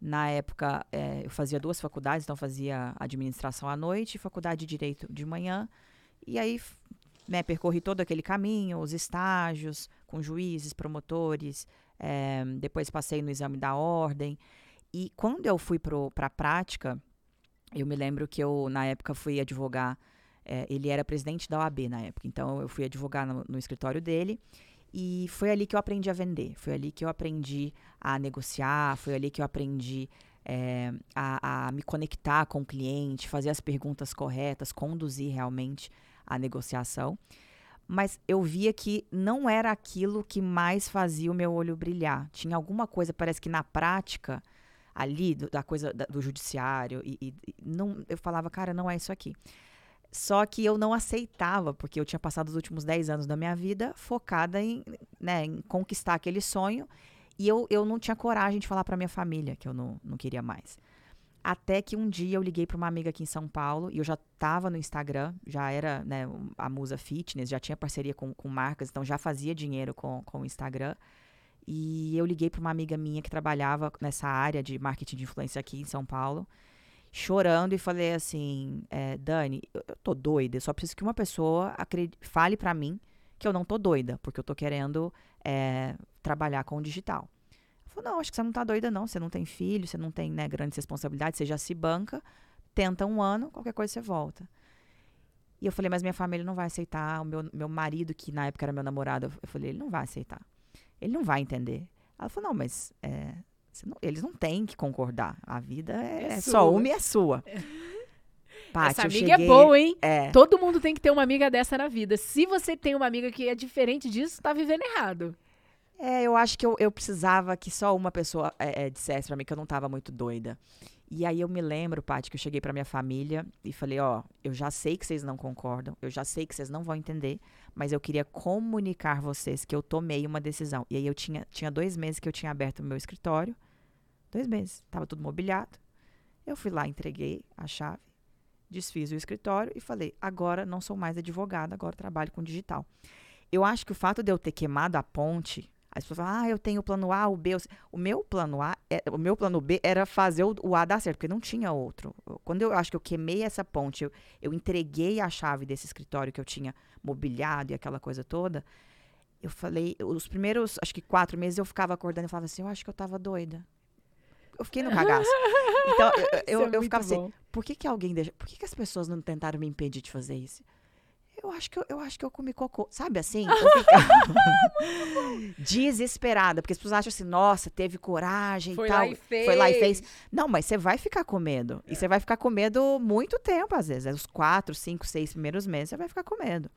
Na época, é, eu fazia duas faculdades, então fazia administração à noite faculdade de direito de manhã. E aí, né, percorri todo aquele caminho, os estágios com juízes, promotores, é, depois passei no exame da ordem. E quando eu fui para a prática, eu me lembro que eu, na época, fui advogar. É, ele era presidente da OAB na época, então eu fui advogar no, no escritório dele. E foi ali que eu aprendi a vender, foi ali que eu aprendi a negociar, foi ali que eu aprendi é, a, a, me conectar com o cliente, fazer as perguntas corretas, conduzir realmente a negociação mas eu via que não era aquilo que mais fazia o meu olho brilhar. Tinha alguma coisa, parece que na prática, ali, do, da coisa da, do judiciário, e, e, não, eu falava, cara, não é isso aqui. Só que eu não aceitava, porque eu tinha passado os últimos 10 anos da minha vida focada em, né, em conquistar aquele sonho, e eu, eu não tinha coragem de falar para minha família que eu não, não queria mais. Até que um dia eu liguei para uma amiga aqui em São Paulo e eu já estava no Instagram, já era né, a Musa Fitness, já tinha parceria com, com marcas, então já fazia dinheiro com, com o Instagram. E eu liguei para uma amiga minha que trabalhava nessa área de marketing de influência aqui em São Paulo, chorando e falei assim: é, Dani, eu, eu tô doida, eu só preciso que uma pessoa fale para mim que eu não tô doida, porque eu tô querendo é, trabalhar com o digital. Falou, não, acho que você não tá doida, não. Você não tem filho, você não tem né, grandes responsabilidades, você já se banca, tenta um ano, qualquer coisa você volta. E eu falei, mas minha família não vai aceitar. O meu, meu marido, que na época era meu namorado, eu falei, ele não vai aceitar. Ele não vai entender. Ela falou, não, mas é, não, eles não têm que concordar. A vida é, é, é só uma e é sua. Paty, Essa amiga é cheguei, é boa, hein? É. Todo mundo tem que ter uma amiga dessa na vida. Se você tem uma amiga que é diferente disso, tá vivendo errado. É, eu acho que eu, eu precisava que só uma pessoa é, é, dissesse pra mim que eu não tava muito doida. E aí eu me lembro, Paty, que eu cheguei pra minha família e falei, ó, eu já sei que vocês não concordam, eu já sei que vocês não vão entender, mas eu queria comunicar vocês que eu tomei uma decisão. E aí eu tinha, tinha dois meses que eu tinha aberto o meu escritório, dois meses, tava tudo mobiliado. Eu fui lá, entreguei a chave, desfiz o escritório e falei, agora não sou mais advogada, agora trabalho com digital. Eu acho que o fato de eu ter queimado a ponte as pessoas falam, ah, eu tenho o plano A, o B. O meu plano A, é, o meu plano B era fazer o, o, A dar certo, porque não tinha outro. Quando eu acho que eu queimei essa ponte, eu, eu entreguei a chave desse escritório que eu tinha mobiliado e aquela coisa toda, Eu falei, os primeiros, acho que quatro meses eu ficava acordando e falava assim, eu acho que eu tava doida. Eu fiquei no cagaço. Então, eu, eu, é eu ficava assim, bom. por que que alguém deixa, por que que as pessoas não tentaram me impedir de fazer isso? Eu acho que eu, eu acho que eu comi cocô, sabe assim? Desesperada, porque as pessoas acham assim, nossa, teve coragem Foi e tal. lá e fez. Foi lá e fez. Não, mas você vai ficar com medo. E você vai ficar com medo muito tempo, às vezes. Os quatro, cinco, seis primeiros meses, você vai ficar com medo.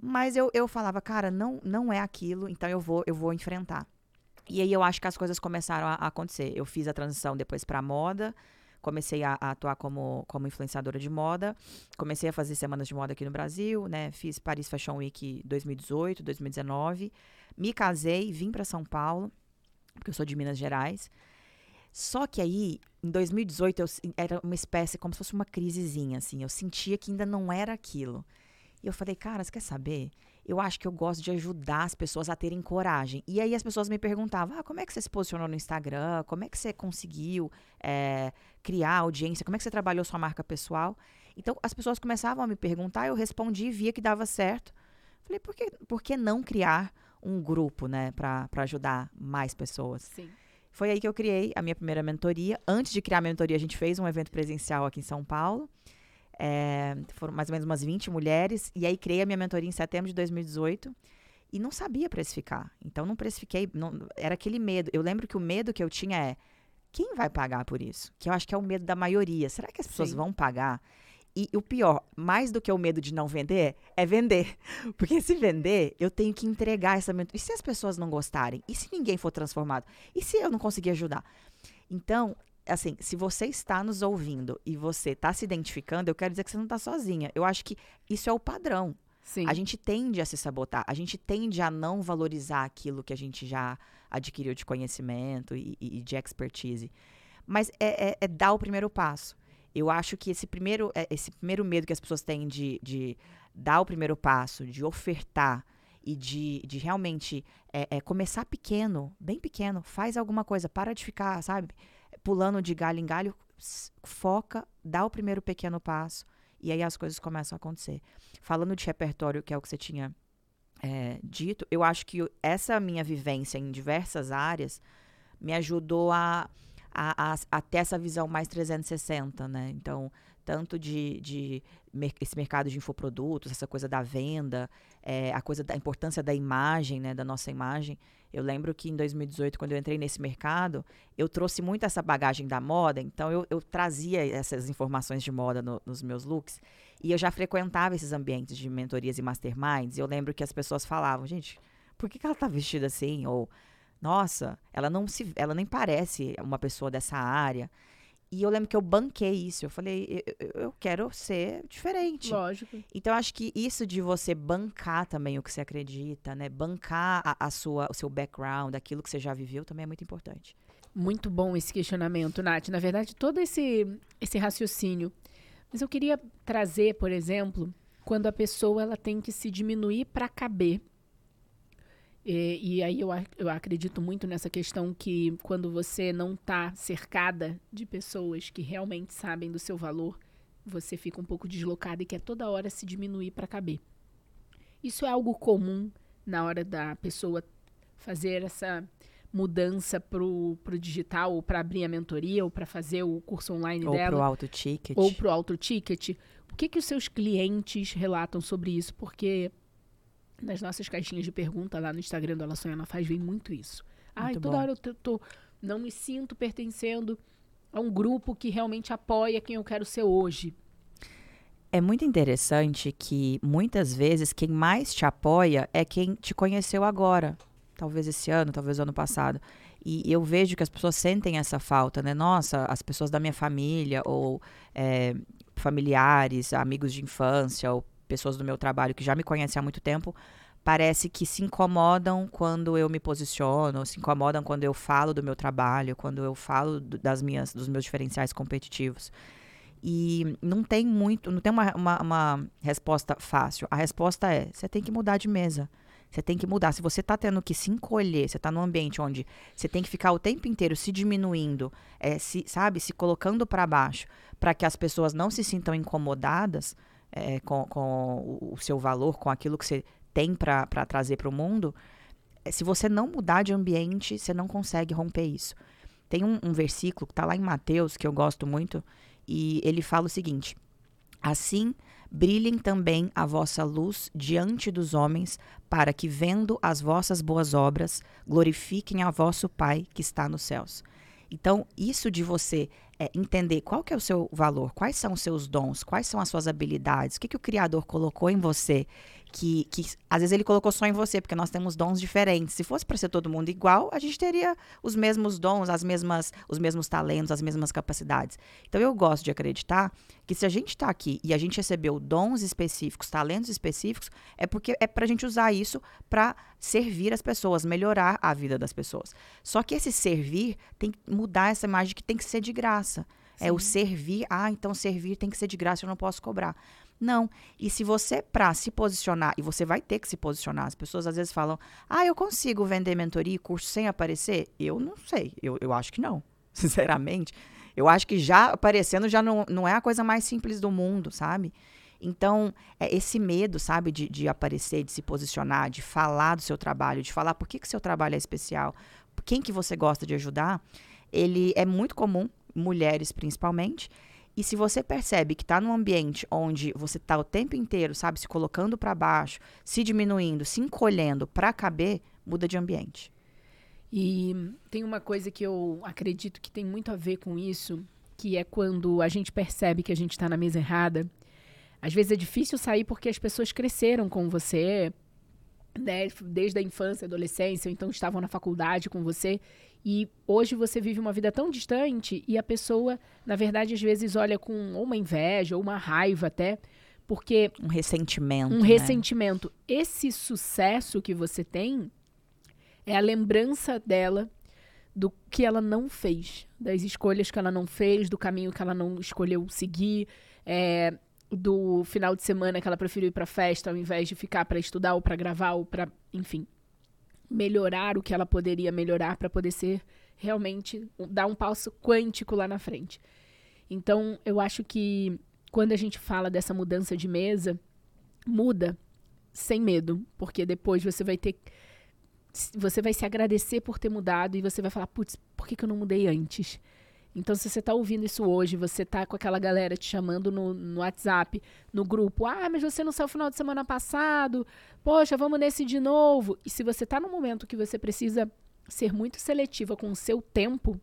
Mas eu, eu falava, cara, não, não é aquilo, então eu vou, eu vou enfrentar. E aí eu acho que as coisas começaram a, a acontecer. Eu fiz a transição depois para moda, comecei a, a atuar como, como influenciadora de moda, comecei a fazer semanas de moda aqui no Brasil, né? Fiz Paris Fashion Week 2018, 2019, me casei, vim para São Paulo, porque eu sou de Minas Gerais. Só que aí, em 2018, eu, era uma espécie, como se fosse uma crisezinha, assim. Eu sentia que ainda não era aquilo. E eu falei, cara, você quer saber? Eu acho que eu gosto de ajudar as pessoas a terem coragem. E aí as pessoas me perguntavam, ah, como é que você se posicionou no Instagram? Como é que você conseguiu eh, criar audiência? Como é que você trabalhou sua marca pessoal? Então, as pessoas começavam a me perguntar, eu respondi, via que dava certo. Falei, por que, por que não criar um grupo, né, para ajudar mais pessoas? Sim. Foi aí que eu criei a minha primeira mentoria. Antes de criar a mentoria, a gente fez um evento presencial aqui em São Paulo. É, foram mais ou menos umas 20 mulheres. E aí criei a minha mentoria em setembro de 2018. E não sabia precificar. Então não precifiquei. não- era aquele medo. Eu lembro que o medo que eu tinha é: quem vai pagar por isso? Que eu acho que é o medo da maioria. Será que as pessoas Sim. vão pagar? E o pior, mais do que o medo de não vender, é vender. Porque se vender, eu tenho que entregar essa mentoria. E se as pessoas não gostarem? E se ninguém for transformado? E se eu não conseguir ajudar? Então, assim, se você está nos ouvindo e você está se identificando, eu quero dizer que você não está sozinha. Eu acho que isso é o padrão. Sim. A gente tende a se sabotar, a gente tende a não valorizar aquilo que a gente já adquiriu de conhecimento e, e- de expertise. Mas é, é- é dar o primeiro passo. Eu acho que esse primeiro, é, esse primeiro medo que as pessoas têm de, de dar o primeiro passo, de ofertar e de, de realmente é, é, começar pequeno, bem pequeno, faz alguma coisa, para de ficar, sabe, pulando de galho em galho, foca, dá o primeiro pequeno passo e aí as coisas começam a acontecer. Falando de repertório, que é o que você tinha é, dito, eu acho que essa minha vivência em diversas áreas me ajudou a, a, a, a ter essa visão mais 360, né? Então, tanto de, de mer- esse mercado de infoprodutos, essa coisa da venda, é, a coisa da importância da imagem, né? Da nossa imagem. Eu lembro que em 2018, quando eu entrei nesse mercado, eu trouxe muito essa bagagem da moda, então eu, eu trazia essas informações de moda no- nos meus looks. E eu já frequentava esses ambientes de mentorias e masterminds. E eu lembro que as pessoas falavam, gente, por que, que ela tá vestida assim? Ou, nossa, ela não se, ela nem parece uma pessoa dessa área. E eu lembro que eu banquei isso. Eu falei, eu, eu- quero ser diferente. Lógico. Então, acho que isso de você bancar também o que você acredita, né? Bancar a, a sua, o seu background, aquilo que você já viveu, também é muito importante. Muito bom esse questionamento, Nath. Na verdade, todo esse, esse raciocínio. Mas eu queria trazer, por exemplo, quando a pessoa ela tem que se diminuir para caber. E, e aí eu, ac- eu acredito muito nessa questão que quando você não está cercada de pessoas que realmente sabem do seu valor, você fica um pouco deslocada e quer toda hora se diminuir para caber. Isso é algo comum na hora da pessoa fazer essa mudança pro, pro digital, ou para abrir a mentoria, ou para fazer o curso online Ou dela, pro alto ticket. ou pro auto ticket. O que que os seus clientes relatam sobre isso? Porque nas nossas caixinhas de pergunta lá no Instagram do Ela Sonha Ela Faz vem muito isso. Ai, Muito toda bom. hora eu tô, não me sinto pertencendo a um grupo que realmente apoia quem eu quero ser hoje. É muito interessante que muitas vezes quem mais te apoia é quem te conheceu agora. Talvez esse ano, talvez o ano passado. E eu vejo que as pessoas sentem essa falta, né? Nossa, as pessoas da minha família, ou é, familiares, amigos de infância, ou pessoas do meu trabalho que já me conhecem há muito tempo, parece que se incomodam quando eu me posiciono, se incomodam quando eu falo do meu trabalho, quando eu falo das minhas, dos meus diferenciais competitivos. E não tem muito, não tem uma, uma, uma resposta fácil. A resposta é: você tem que mudar de mesa. Você tem que mudar. Se você está tendo que se encolher, você está num ambiente onde você tem que ficar o tempo inteiro se diminuindo, é, se, sabe, se colocando para baixo, para que as pessoas não se sintam incomodadas é, com, com o- seu valor, com aquilo que você tem para trazer para o mundo, é, se você não mudar de ambiente, você não consegue romper isso. Tem um, um versículo que está lá em Mateus, que eu gosto muito, e ele fala o seguinte: Assim brilhem também a vossa luz diante dos homens, para que, vendo as vossas boas obras, glorifiquem a vosso Pai que está nos céus. Então, isso de você é, entender qual que é o seu valor, quais são os seus dons, quais são as suas habilidades, o que, que o Criador colocou em você que, que às vezes ele colocou só em você, porque nós temos dons diferentes. Se fosse para ser todo mundo igual, a gente teria os mesmos dons, as mesmas, os mesmos talentos, as mesmas capacidades. Então eu gosto de acreditar que se a gente está aqui e a gente recebeu dons específicos, talentos específicos, é porque é para a gente usar isso para servir as pessoas, melhorar a vida das pessoas. Só que esse servir tem que mudar essa imagem que tem que ser de graça. Sim. É o servir, ah, então servir tem que ser de graça, eu não posso cobrar. Não. E se você, para se posicionar, e você vai ter que se posicionar, as pessoas às vezes falam, ah, eu consigo vender mentoria e curso sem aparecer? Eu não sei. Eu, eu acho que não, sinceramente. Eu acho que já aparecendo já não, não é a coisa mais simples do mundo, sabe? Então, é esse medo, sabe, de, de aparecer, de se posicionar, de falar do seu trabalho, de falar por que, que seu trabalho é especial, quem que você gosta de ajudar, ele é muito comum, mulheres principalmente, e se você percebe que está num ambiente onde você está o tempo inteiro, sabe, se colocando para baixo, se diminuindo, se encolhendo para caber, muda de ambiente. E tem uma coisa que eu acredito que tem muito a ver com isso, que é quando a gente percebe que a gente está na mesa errada. Às vezes é difícil sair porque as pessoas cresceram com você, né, desde a infância, adolescência, ou então estavam na faculdade com você e hoje você vive uma vida tão distante e a pessoa, na verdade, às vezes olha com uma inveja ou uma raiva até, porque um ressentimento. Um né? ressentimento. Esse sucesso que você tem é a lembrança dela do que ela não fez, das escolhas que ela não fez, do caminho que ela não escolheu seguir, é, do final de semana que ela preferiu ir para festa ao invés de ficar para estudar ou para gravar ou para, enfim melhorar o que ela poderia melhorar para poder ser realmente dar um passo quântico lá na frente. Então, eu acho que quando a gente fala dessa mudança de mesa, muda sem medo, porque depois você vai ter você vai se agradecer por ter mudado e você vai falar, putz, por que, que eu não mudei antes? Então, se você está ouvindo isso hoje, você está com aquela galera te chamando no, no, WhatsApp, no grupo, ah, mas você não saiu final de semana passado, poxa, vamos nesse de novo. E se você está no momento que você precisa ser muito seletiva com o seu tempo,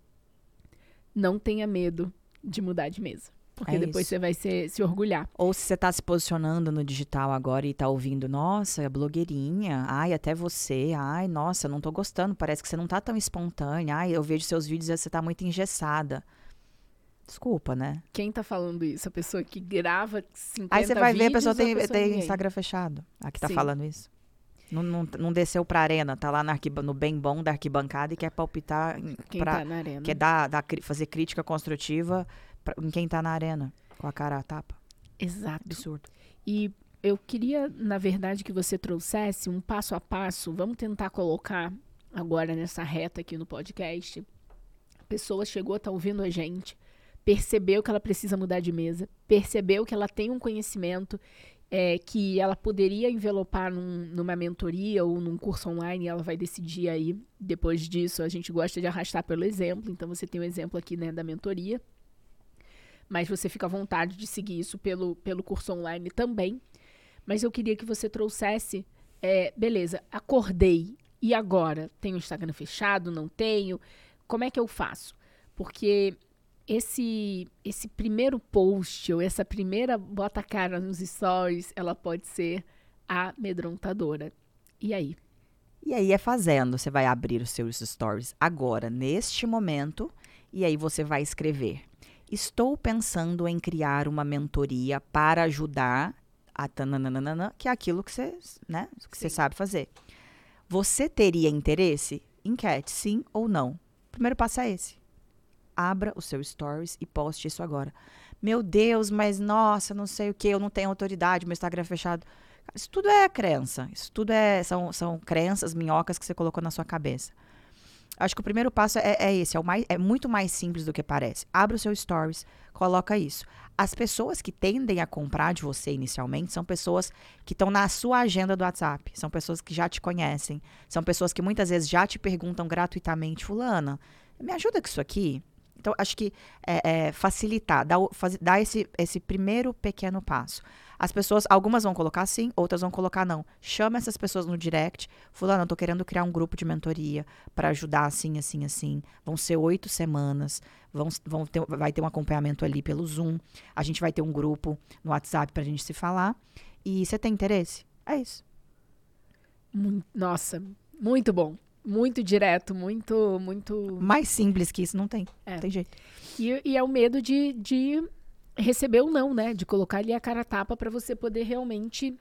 não tenha medo de mudar de mesa. Porque é depois isso. você vai se, se orgulhar. Ou se você está se posicionando no digital agora e está ouvindo, nossa, é blogueirinha, ai, até você, ai, nossa, não estou gostando, parece que você não está tão espontânea, ai, eu vejo seus vídeos e você está muito engessada. Desculpa, né? Quem tá falando isso? A pessoa que grava 50 Aí você vai ver, a pessoa tem, pessoa tem Instagram fechado. A que tá Sim. falando isso. Não, não, não, desceu pra arena, tá lá no, no bem bom da arquibancada e quer palpitar Quem pra, tá na arena. quer dar, dar, fazer crítica construtiva pra, em quem tá na arena, com a cara a tapa. Exato. Absurdo. E eu queria, na verdade, que você trouxesse um passo a passo. Vamos tentar colocar agora nessa reta aqui no podcast. A pessoa chegou, tá ouvindo a gente, percebeu que ela precisa mudar de mesa, percebeu que ela tem um conhecimento é, que ela poderia envelopar num, numa mentoria ou num curso online, ela vai decidir aí. Depois disso, a gente gosta de arrastar pelo exemplo, então você tem o um exemplo aqui né, da mentoria mas você fica à vontade de seguir isso pelo, pelo curso online também. Mas eu queria que você trouxesse, é, beleza, acordei, e agora? Tenho o Instagram fechado? Não tenho? Como é que eu faço? Porque esse esse primeiro post ou essa primeira bota cara nos stories, ela pode ser amedrontadora. E aí? E aí é fazendo, você vai abrir os seus stories agora, neste momento, e aí você vai escrever Estou pensando em criar uma mentoria para ajudar a tananana, que é aquilo que você, né, que você sabe fazer. Você teria interesse? Enquete, sim ou não. O primeiro passo é esse. Abra o seu stories e poste isso agora. Meu Deus, mas nossa, não sei o que, eu não tenho autoridade, meu Instagram é fechado. Isso tudo é crença. Isso tudo é, são, são crenças, minhocas que você colocou na sua cabeça. Acho que o primeiro passo é, é esse, é, mais, é muito mais simples do que parece. Abre o seu stories, coloca isso. As pessoas que tendem a comprar de você inicialmente são pessoas que estão na sua agenda do WhatsApp, são pessoas que já te conhecem, são pessoas que muitas vezes já te perguntam gratuitamente, fulana, me ajuda com isso aqui? Então, acho que é, é, facilitar, dar, faz, dar esse, esse primeiro pequeno passo. As pessoas, algumas vão colocar sim, outras vão colocar não. Chama essas pessoas no direct. Fulano, eu tô querendo criar um grupo de mentoria para ajudar assim, assim, assim. Vão ser oito semanas. Vão, vão ter, vai ter um acompanhamento ali pelo Zoom. A gente vai ter um grupo no WhatsApp pra gente se falar. E você tem interesse? É isso. Nossa, muito bom. Muito direto, muito, muito. Mais simples que isso não tem. É. Não tem jeito. E, e, é o medo de, de receber ou não, né? De colocar ali a cara tapa para você poder realmente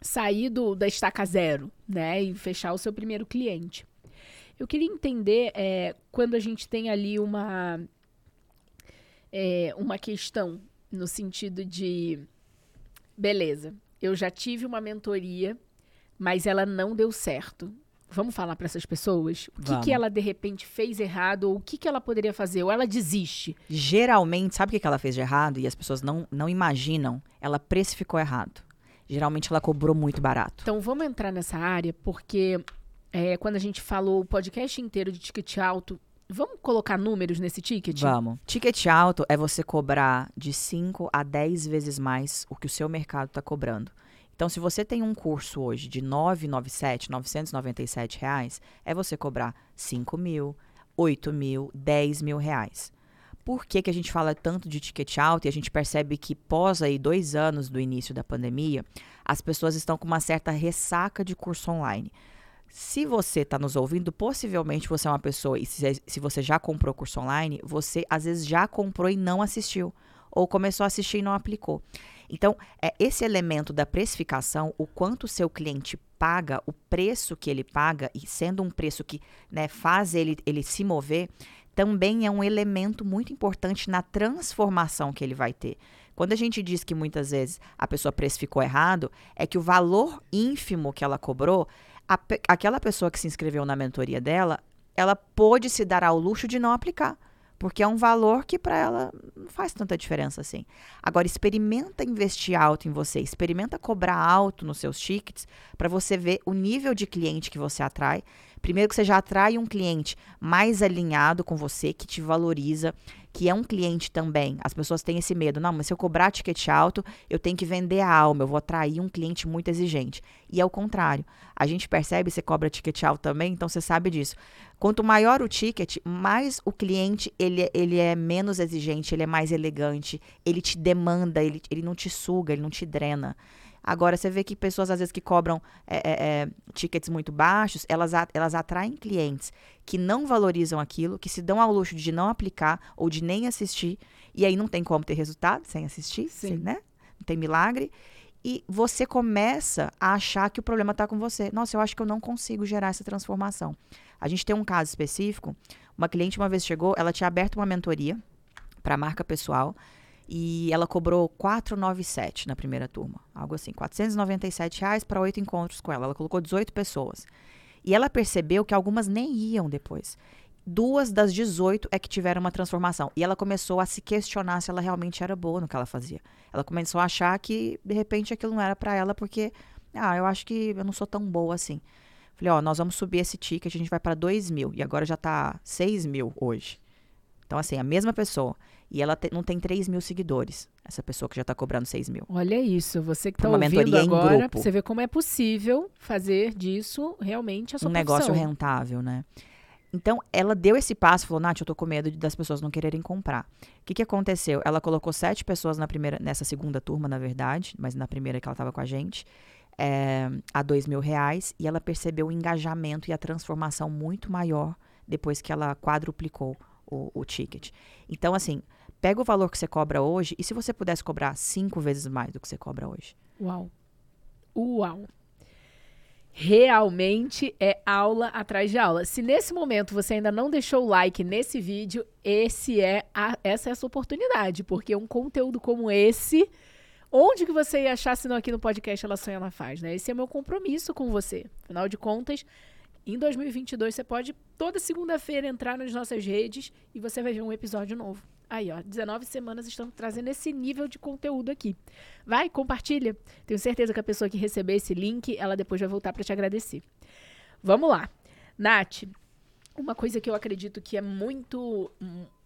sair do, da estaca zero, né? E fechar o seu primeiro cliente. Eu queria entender é, quando a gente tem ali uma, é, uma questão no sentido de beleza, eu já tive uma mentoria, mas ela não deu certo. Vamos falar para essas pessoas o que, que ela de repente fez errado ou o que, que ela poderia fazer ou ela desiste. Geralmente, sabe o que, ela fez de errado e as pessoas não, não imaginam? Ela precificou errado. Geralmente ela cobrou muito barato. Então vamos entrar nessa área porque é, quando a gente falou o podcast inteiro de ticket alto, vamos colocar números nesse ticket? Vamos. Ticket alto é você cobrar de 5 a 10 vezes mais o que o seu mercado está cobrando. Então, se você tem um curso hoje de 997, 997 reais, é você cobrar 5 mil, 8 mil, 10 mil reais. Por que, que a gente fala tanto de ticket alto e a gente percebe que pós aí dois anos do início da pandemia, as pessoas estão com uma certa ressaca de curso online. Se você está nos ouvindo, possivelmente você é uma pessoa, e se, se você já comprou curso online, você às vezes já comprou e não assistiu, ou começou a assistir e não aplicou. Então, é esse elemento da precificação, o quanto o seu cliente paga, o preço que ele paga, e sendo um preço que né, faz ele, ele se mover, também é um elemento muito importante na transformação que ele vai ter. Quando a gente diz que muitas vezes a pessoa precificou errado, é que o valor ínfimo que ela cobrou, a, aquela pessoa que se inscreveu na mentoria dela, ela pôde se dar ao luxo de não aplicar. Porque é um valor que para ela não faz tanta diferença assim. Agora, experimenta investir alto em você, experimenta cobrar alto nos seus tickets para você ver o nível de cliente que você atrai. Primeiro que você já atrai um cliente mais alinhado com você, que te valoriza, que é um cliente também. As pessoas têm esse medo. Não, mas se eu cobrar ticket alto, eu tenho que vender a alma, eu vou atrair um cliente muito exigente. E é o contrário. A gente percebe, você cobra ticket alto também, então você sabe disso. Quanto maior o ticket, mais o cliente ele, ele é menos exigente, ele é mais elegante, ele te demanda, ele, ele não te suga, ele não te drena. Agora, você vê que pessoas, às vezes, que cobram é, é, tickets muito baixos, elas, elas atraem clientes que não valorizam aquilo, que se dão ao luxo de não aplicar ou de nem assistir, e aí não tem como ter resultado sem assistir, Sim. né? Não tem milagre. E você começa a achar que o problema está com você. Nossa, eu acho que eu não consigo gerar essa transformação. A gente tem um caso específico. Uma cliente uma vez chegou, ela tinha aberto uma mentoria para marca pessoal e ela cobrou 497 na primeira turma, algo assim, 497 reais para oito encontros com ela. Ela colocou 18 pessoas. E ela percebeu que algumas nem iam depois. Duas das 18 é que tiveram uma transformação. E ela começou a se questionar se ela realmente era boa no que ela fazia. Ela começou a achar que, de repente, aquilo não era para ela, porque, ah, eu acho que eu não sou tão boa assim. Falei, ó, nós vamos subir esse ticket, a gente vai para 2 mil. E agora já tá 6 mil hoje. Então, assim, a mesma pessoa. E ela te, não tem 3 mil seguidores. Essa pessoa que já está cobrando 6 mil. Olha isso, você que está ouvindo agora, você vê como é possível fazer disso realmente a sua Um profissão. negócio rentável, né? Então, ela deu esse passo, falou, Nath, eu tô com medo das pessoas não quererem comprar. O que, que aconteceu? Ela colocou sete pessoas na primeira, nessa segunda turma, na verdade, mas na primeira que ela estava com a gente, é, a dois mil reais, e ela percebeu o engajamento e a transformação muito maior depois que ela quadruplicou o, o ticket. Então, assim, pega o valor que você cobra hoje e se você pudesse cobrar cinco vezes mais do que você cobra hoje. Uau. Uau. Realmente é aula atrás de aula. Se nesse momento você ainda não deixou o like nesse vídeo, esse é a, essa é a sua oportunidade, porque um conteúdo como esse, onde que você ia achar se não aqui no podcast Ela Sonha Ela Faz, né? Esse é meu compromisso com você. Afinal de contas, em 2022 você pode toda segunda-feira entrar nas nossas redes e você vai ver um episódio novo. Aí, ó, 19 semanas estamos trazendo esse nível de conteúdo aqui. Vai, compartilha. Tenho certeza que a pessoa que receber esse link, ela depois vai voltar para te agradecer. Vamos lá. Nath, uma coisa que eu acredito que é muito,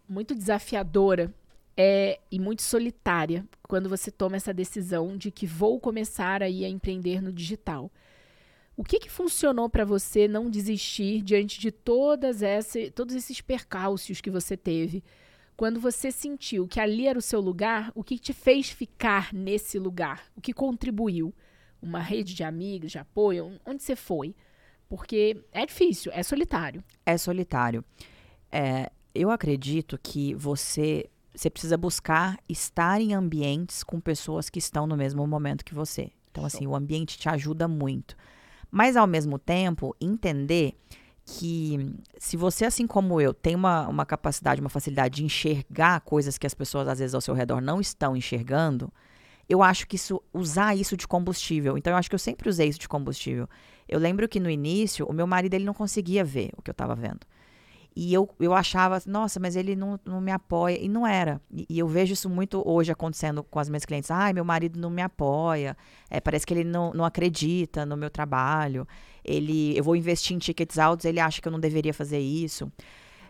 muito desafiadora é, e muito solitária quando você toma essa decisão de que vou começar aí a empreender no digital. O que, que funcionou para você não desistir diante de todas essa, todos esses percalços que você teve? Quando você sentiu que ali era o seu lugar, o que te fez ficar nesse lugar? O que contribuiu? Uma rede de amigos, de apoio? Onde você foi? Porque é difícil, é solitário. É solitário. É, eu acredito que você, você precisa buscar estar em ambientes com pessoas que estão no mesmo momento que você. Então, assim, o ambiente te ajuda muito. Mas, ao mesmo tempo, entender que se você, assim como eu, tem uma, uma capacidade, uma facilidade de enxergar coisas que as pessoas, às vezes, ao seu redor não estão enxergando, eu acho que isso, usar isso de combustível. Então, eu acho que eu sempre usei isso de combustível. Eu lembro que no início, o meu marido ele não conseguia ver o que eu estava vendo. E eu, eu achava, nossa, mas ele não, não me apoia. E não era. E, e, eu vejo isso muito hoje acontecendo com as minhas clientes. Ai, meu marido não me apoia. É, parece que ele não, não acredita no meu trabalho. Ele, eu vou investir em tickets altos, ele acha que eu não deveria fazer isso.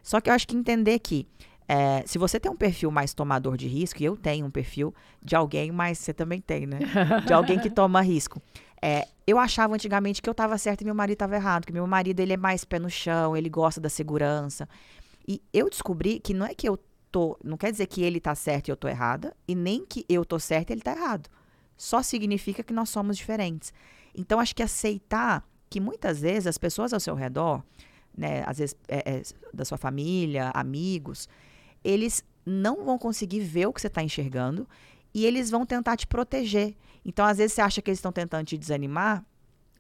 Só que eu acho que entender que é, se você tem um perfil mais tomador de risco, e eu tenho um perfil de alguém, mas você também tem, né? De alguém que toma risco. É, eu achava antigamente que eu estava certo e meu marido estava errado, que meu marido ele é mais pé no chão, ele gosta da segurança. E eu descobri que não é que eu tô, não quer dizer que ele está certo e eu tô errada, e nem que eu tô certo e ele está errado. Só significa que nós somos diferentes. Então acho que aceitar que muitas vezes as pessoas ao seu redor, né, às vezes é, é, da sua família, amigos, eles não vão conseguir ver o que você está enxergando e eles vão tentar te proteger. Então, às vezes, você acha que eles estão tentando te desanimar,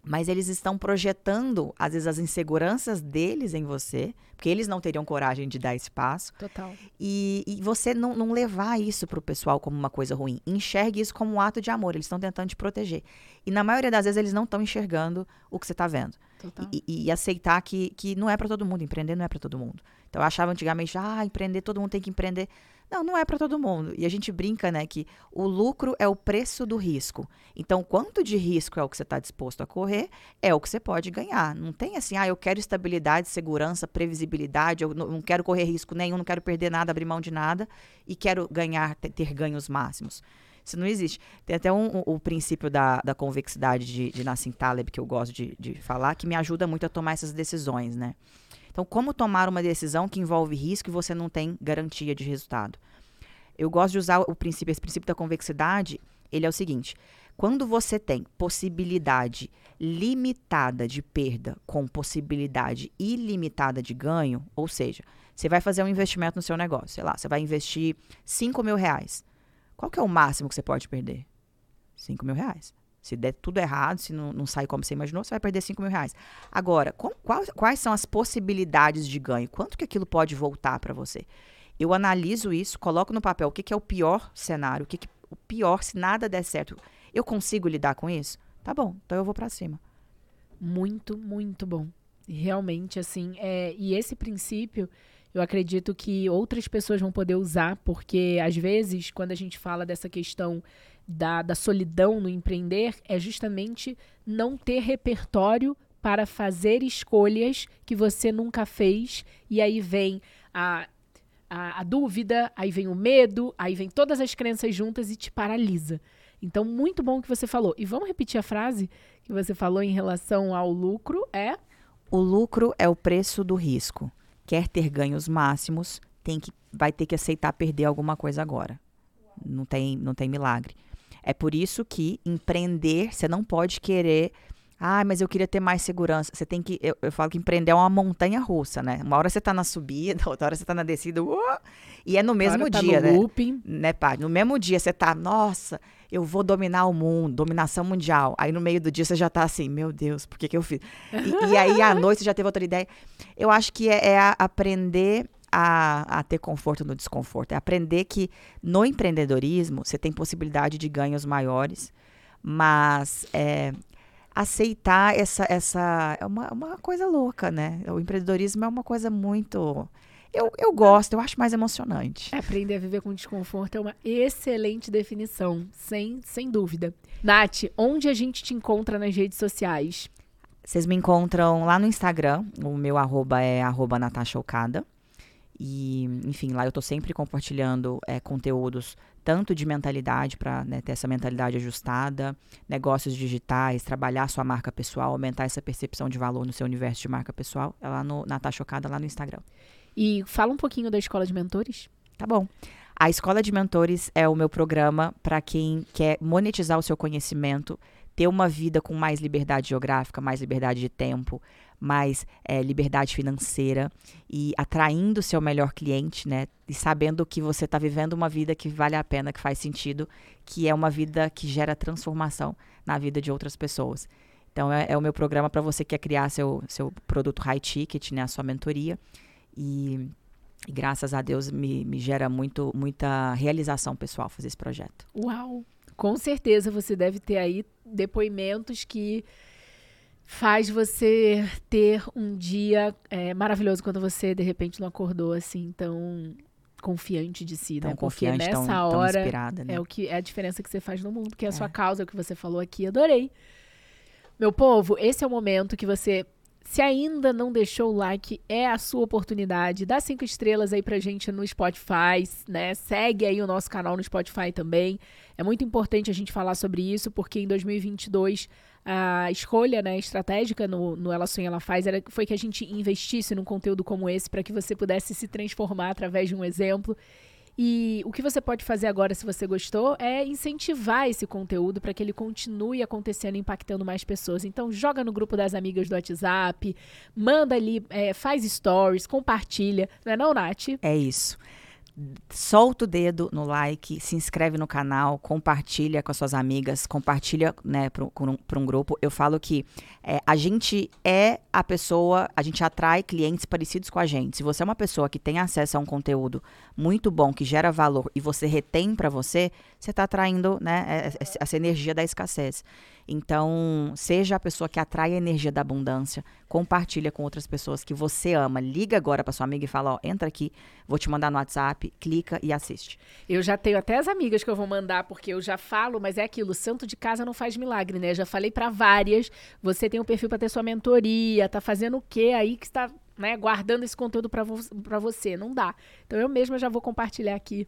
mas eles estão projetando, às vezes, as inseguranças deles em você, porque eles não teriam coragem de dar esse passo. Total. E, e você não, não levar isso para o pessoal como uma coisa ruim. Enxergue isso como um ato de amor. Eles estão tentando te proteger. E na maioria das vezes, eles não estão enxergando o que você está vendo. Total. E, e, e, aceitar que, que não é para todo mundo. Empreender não é para todo mundo. Então, eu achava antigamente, ah, empreender, todo mundo tem que empreender. Não, não é para todo mundo. E a gente brinca, né, que o lucro é o preço do risco. Então, quanto de risco é o que você está disposto a correr, é o que você pode ganhar. Não tem assim, ah, eu quero estabilidade, segurança, previsibilidade, eu não quero correr risco nenhum, não quero perder nada, abrir mão de nada e quero ganhar, ter ganhos máximos. Isso não existe. Tem até um, um, o princípio da, da convexidade de, de Nassim Taleb, que eu gosto de, de falar, que me ajuda muito a tomar essas decisões, né? Então, como tomar uma decisão que envolve risco e você não tem garantia de resultado? Eu gosto de usar o princípio, esse princípio da convexidade, ele é o seguinte: quando você tem possibilidade limitada de perda com possibilidade ilimitada de ganho, ou seja, você vai fazer um investimento no seu negócio, sei lá, você vai investir 5 mil reais. Qual que é o máximo que você pode perder? 5 mil reais. Se der tudo errado, se não, não sair como você imaginou, você vai perder 5 mil reais. Agora, com, quais, quais são as possibilidades de ganho? Quanto que aquilo pode voltar para você? Eu analiso isso, coloco no papel o que, que é o pior cenário, o que, que o pior se nada der certo. Eu consigo lidar com isso? Tá bom, então eu vou para cima. Muito, muito bom. Realmente, assim, é, e esse princípio eu acredito que outras pessoas vão poder usar, porque às vezes, quando a gente fala dessa questão da, da solidão no empreender é justamente não ter repertório para fazer escolhas que você nunca fez. E aí vem a, a, a, dúvida, aí vem o medo, aí vem todas as crenças juntas e te paralisa. Então, muito bom que você falou. E vamos repetir a frase que você falou em relação ao lucro: é. O lucro é o preço do risco. Quer ter ganhos máximos, tem que, vai ter que aceitar perder alguma coisa agora. Não tem, não tem milagre. É por isso que empreender, você não pode querer. Ah, mas eu queria ter mais segurança. Você tem que. Eu, eu falo que empreender é uma montanha russa, né? Uma hora você tá na subida, outra hora você tá na descida. Uh, e é no mesmo tá dia, no né? Looping. né, pá? No mesmo dia você tá, nossa, eu vou dominar o mundo, dominação mundial. Aí no meio do dia você já tá assim, meu Deus, por que, que eu fiz? E, e aí à noite você já teve outra ideia. Eu acho que é, é aprender a, a ter conforto no desconforto. É aprender que no empreendedorismo você tem possibilidade de ganhos maiores, mas é, aceitar essa. essa é uma, uma coisa louca, né? O empreendedorismo é uma coisa muito. Eu, eu gosto, eu acho mais emocionante. Aprender a viver com desconforto é uma excelente definição, sem, sem dúvida. Nath, onde a gente te encontra nas redes sociais? Vocês me encontram lá no Instagram, o meu arroba é arroba Natasha Okada. E, enfim, lá eu estou sempre compartilhando é, conteúdos tanto de mentalidade para né, ter essa mentalidade ajustada, negócios digitais, trabalhar sua marca pessoal, aumentar essa percepção de valor no seu universo de marca pessoal, é lá no Natasha Chocada, lá no Instagram. E fala um pouquinho da Escola de Mentores. Tá bom. A Escola de Mentores é o meu programa para quem quer monetizar o seu conhecimento, ter uma vida com mais liberdade geográfica, mais liberdade de tempo, mais é, liberdade financeira e atraindo seu melhor cliente, né? E sabendo que você está vivendo uma vida que vale a pena, que faz sentido, que é uma vida que gera transformação na vida de outras pessoas. Então, é, é o meu programa para você que quer criar seu, seu produto high ticket, né? A sua mentoria. E, e graças a Deus me, me gera muito, muita realização pessoal fazer esse projeto. Uau! Com certeza você deve ter aí depoimentos que faz você ter um dia é, maravilhoso quando você de repente não acordou assim tão confiante de si, tão né? Porque nessa tão, hora tão né? é o que é a diferença que você faz no mundo, que é a sua é. causa, é o que você falou aqui, adorei. Meu povo, esse é o momento que você se ainda não deixou o like, é a sua oportunidade. Dá cinco estrelas aí pra gente no Spotify, né? Segue aí o nosso canal no Spotify também. É muito importante a gente falar sobre isso, porque em 2022 a escolha né, estratégica no, no Ela Sonha, Ela Faz era, foi que a gente investisse num conteúdo como esse para que você pudesse se transformar através de um exemplo. E o que você pode fazer agora, se você gostou, é incentivar esse conteúdo para que ele continue acontecendo, impactando mais pessoas. Então, joga no grupo das amigas do WhatsApp, manda ali, é, faz stories, compartilha. Não é não, Nath? É isso solta o dedo no like, se inscreve no canal, compartilha com as suas amigas, compartilha né, para um, um, grupo. Eu falo que é, a gente é a pessoa, a gente atrai clientes parecidos com a gente. Se você é uma pessoa que tem acesso a um conteúdo muito bom, que gera valor e você retém para você, você está atraindo né, é, é, essa energia da escassez. Então, seja a pessoa que atrai a energia da abundância, compartilha com outras pessoas que você ama. Liga agora para sua amiga e fala, ó, entra aqui, vou te mandar no WhatsApp, clica e assiste. Eu já tenho até as amigas que eu vou mandar, porque eu já falo, mas é aquilo, santo de casa não faz milagre, né? Já falei para várias, você tem um perfil para ter sua mentoria, tá fazendo o quê aí que está né, guardando esse conteúdo para vo você? Não dá. Então eu mesma já vou compartilhar aqui.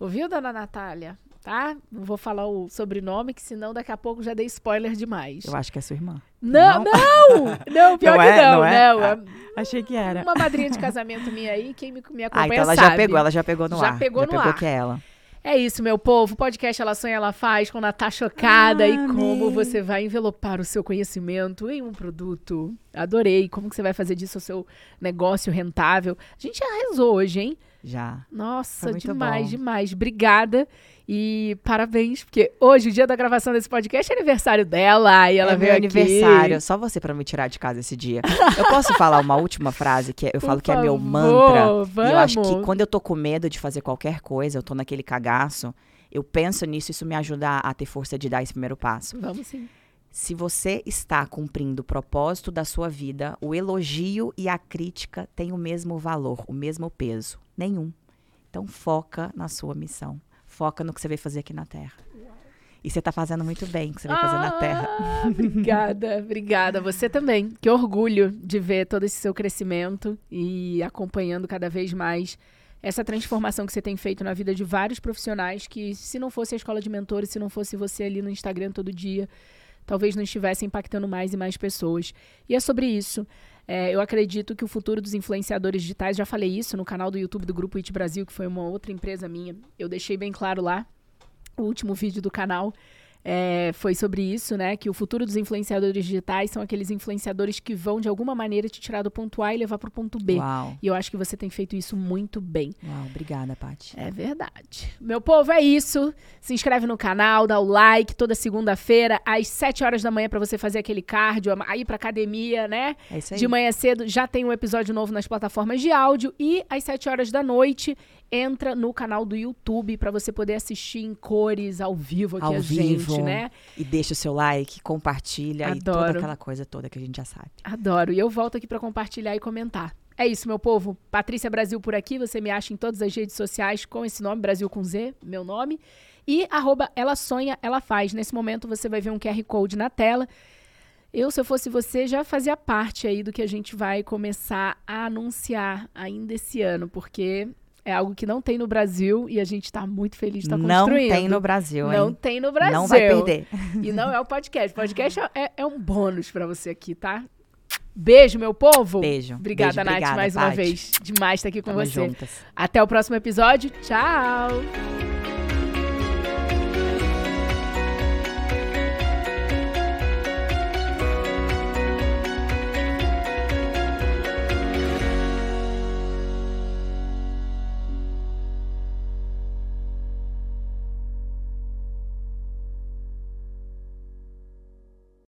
Ouviu, dona Natália? Tá? Não vou falar o sobrenome, que senão daqui a pouco já dei spoiler demais. Eu acho que é sua irmã. Não, não! Não, pior não que é, não, não, é? não. Ah, achei que era. Uma madrinha de casamento minha aí, quem me, me acompanha ah, então ela sabe. já pegou, ela já pegou no já ar. Pegou já no pegou ar. que é ela. É isso, meu povo. Podcast Ela Sonha, Ela Faz com Natasha Chocada. Ah, e como você vai envelopar o seu conhecimento em um produto. Adorei. Como que você vai fazer disso o seu negócio rentável. A gente já rezou hoje, hein? Já. Nossa, demais, bom. demais. Obrigada. E parabéns, porque hoje, o dia da gravação desse podcast, é aniversário dela. E ela é veio meu aqui. aniversário. Só você para me tirar de casa esse dia. Eu posso falar uma última frase que eu Por falo que é meu mantra. Vamos. E eu acho que quando eu tô com medo de fazer qualquer coisa, eu tô naquele cagaço, eu penso nisso, isso me ajuda a ter força de dar esse primeiro passo. Vamos sim. Se você está cumprindo o propósito da sua vida, o elogio e a crítica têm o mesmo valor, o mesmo peso. Nenhum. Então foca na sua missão foca no que você veio fazer aqui na Terra. E você está fazendo muito bem o que você veio ah, fazer na Terra. Obrigada, obrigada. Você também. Que orgulho de ver todo esse seu crescimento e acompanhando cada vez mais essa transformação que você tem feito na vida de vários profissionais que, se não fosse a escola de mentores, se não fosse você ali no Instagram todo dia, talvez não estivesse impactando mais e mais pessoas. E é sobre isso. É, eu acredito que o futuro dos influenciadores digitais, já falei isso no canal do YouTube do Grupo It Brasil, que foi uma outra empresa minha. Eu deixei bem claro lá, o último vídeo do canal é, foi sobre isso, né? Que o futuro dos influenciadores digitais são aqueles influenciadores que vão, de alguma maneira, te tirar do ponto A e levar para o ponto B. Uau. E eu acho que você tem feito isso muito bem. Uau, obrigada, Paty. É verdade. Meu povo, é isso. Se inscreve no canal, dá o like toda segunda-feira, às 7 horas da manhã, para você fazer aquele cardio, aí pra academia, né? É isso aí. De manhã cedo já tem um episódio novo nas plataformas de áudio. E às 7 horas da noite entra no canal do YouTube para você poder assistir em cores ao vivo aqui Ao a vivo. gente, né? E deixa o seu like, compartilha e toda Adoro. aquela coisa toda que a gente já sabe. Adoro. E eu volto aqui para compartilhar e comentar. É isso, meu povo. Patrícia Brasil por aqui. Você me acha em todas as redes sociais com esse nome, Brasil com Z, meu nome. E arroba ela sonha, ela faz. Nesse momento você vai ver um QR Code na tela. Eu, se eu fosse você, já fazia parte aí do que a gente vai começar a anunciar ainda esse ano, porque é algo que não tem no Brasil e a gente está muito feliz de estar não construindo. tem no Brasil, Não hein? tem no Brasil. Não vai perder. E não é o podcast. Podcast é, é- é um bônus pra você aqui, tá? Beijo, meu povo. Beijo. Obrigada, Beijo, Nath, obrigada, mais uma vez. Demais estar aqui com Tamo você. juntas. Até o próximo episódio. Tchau.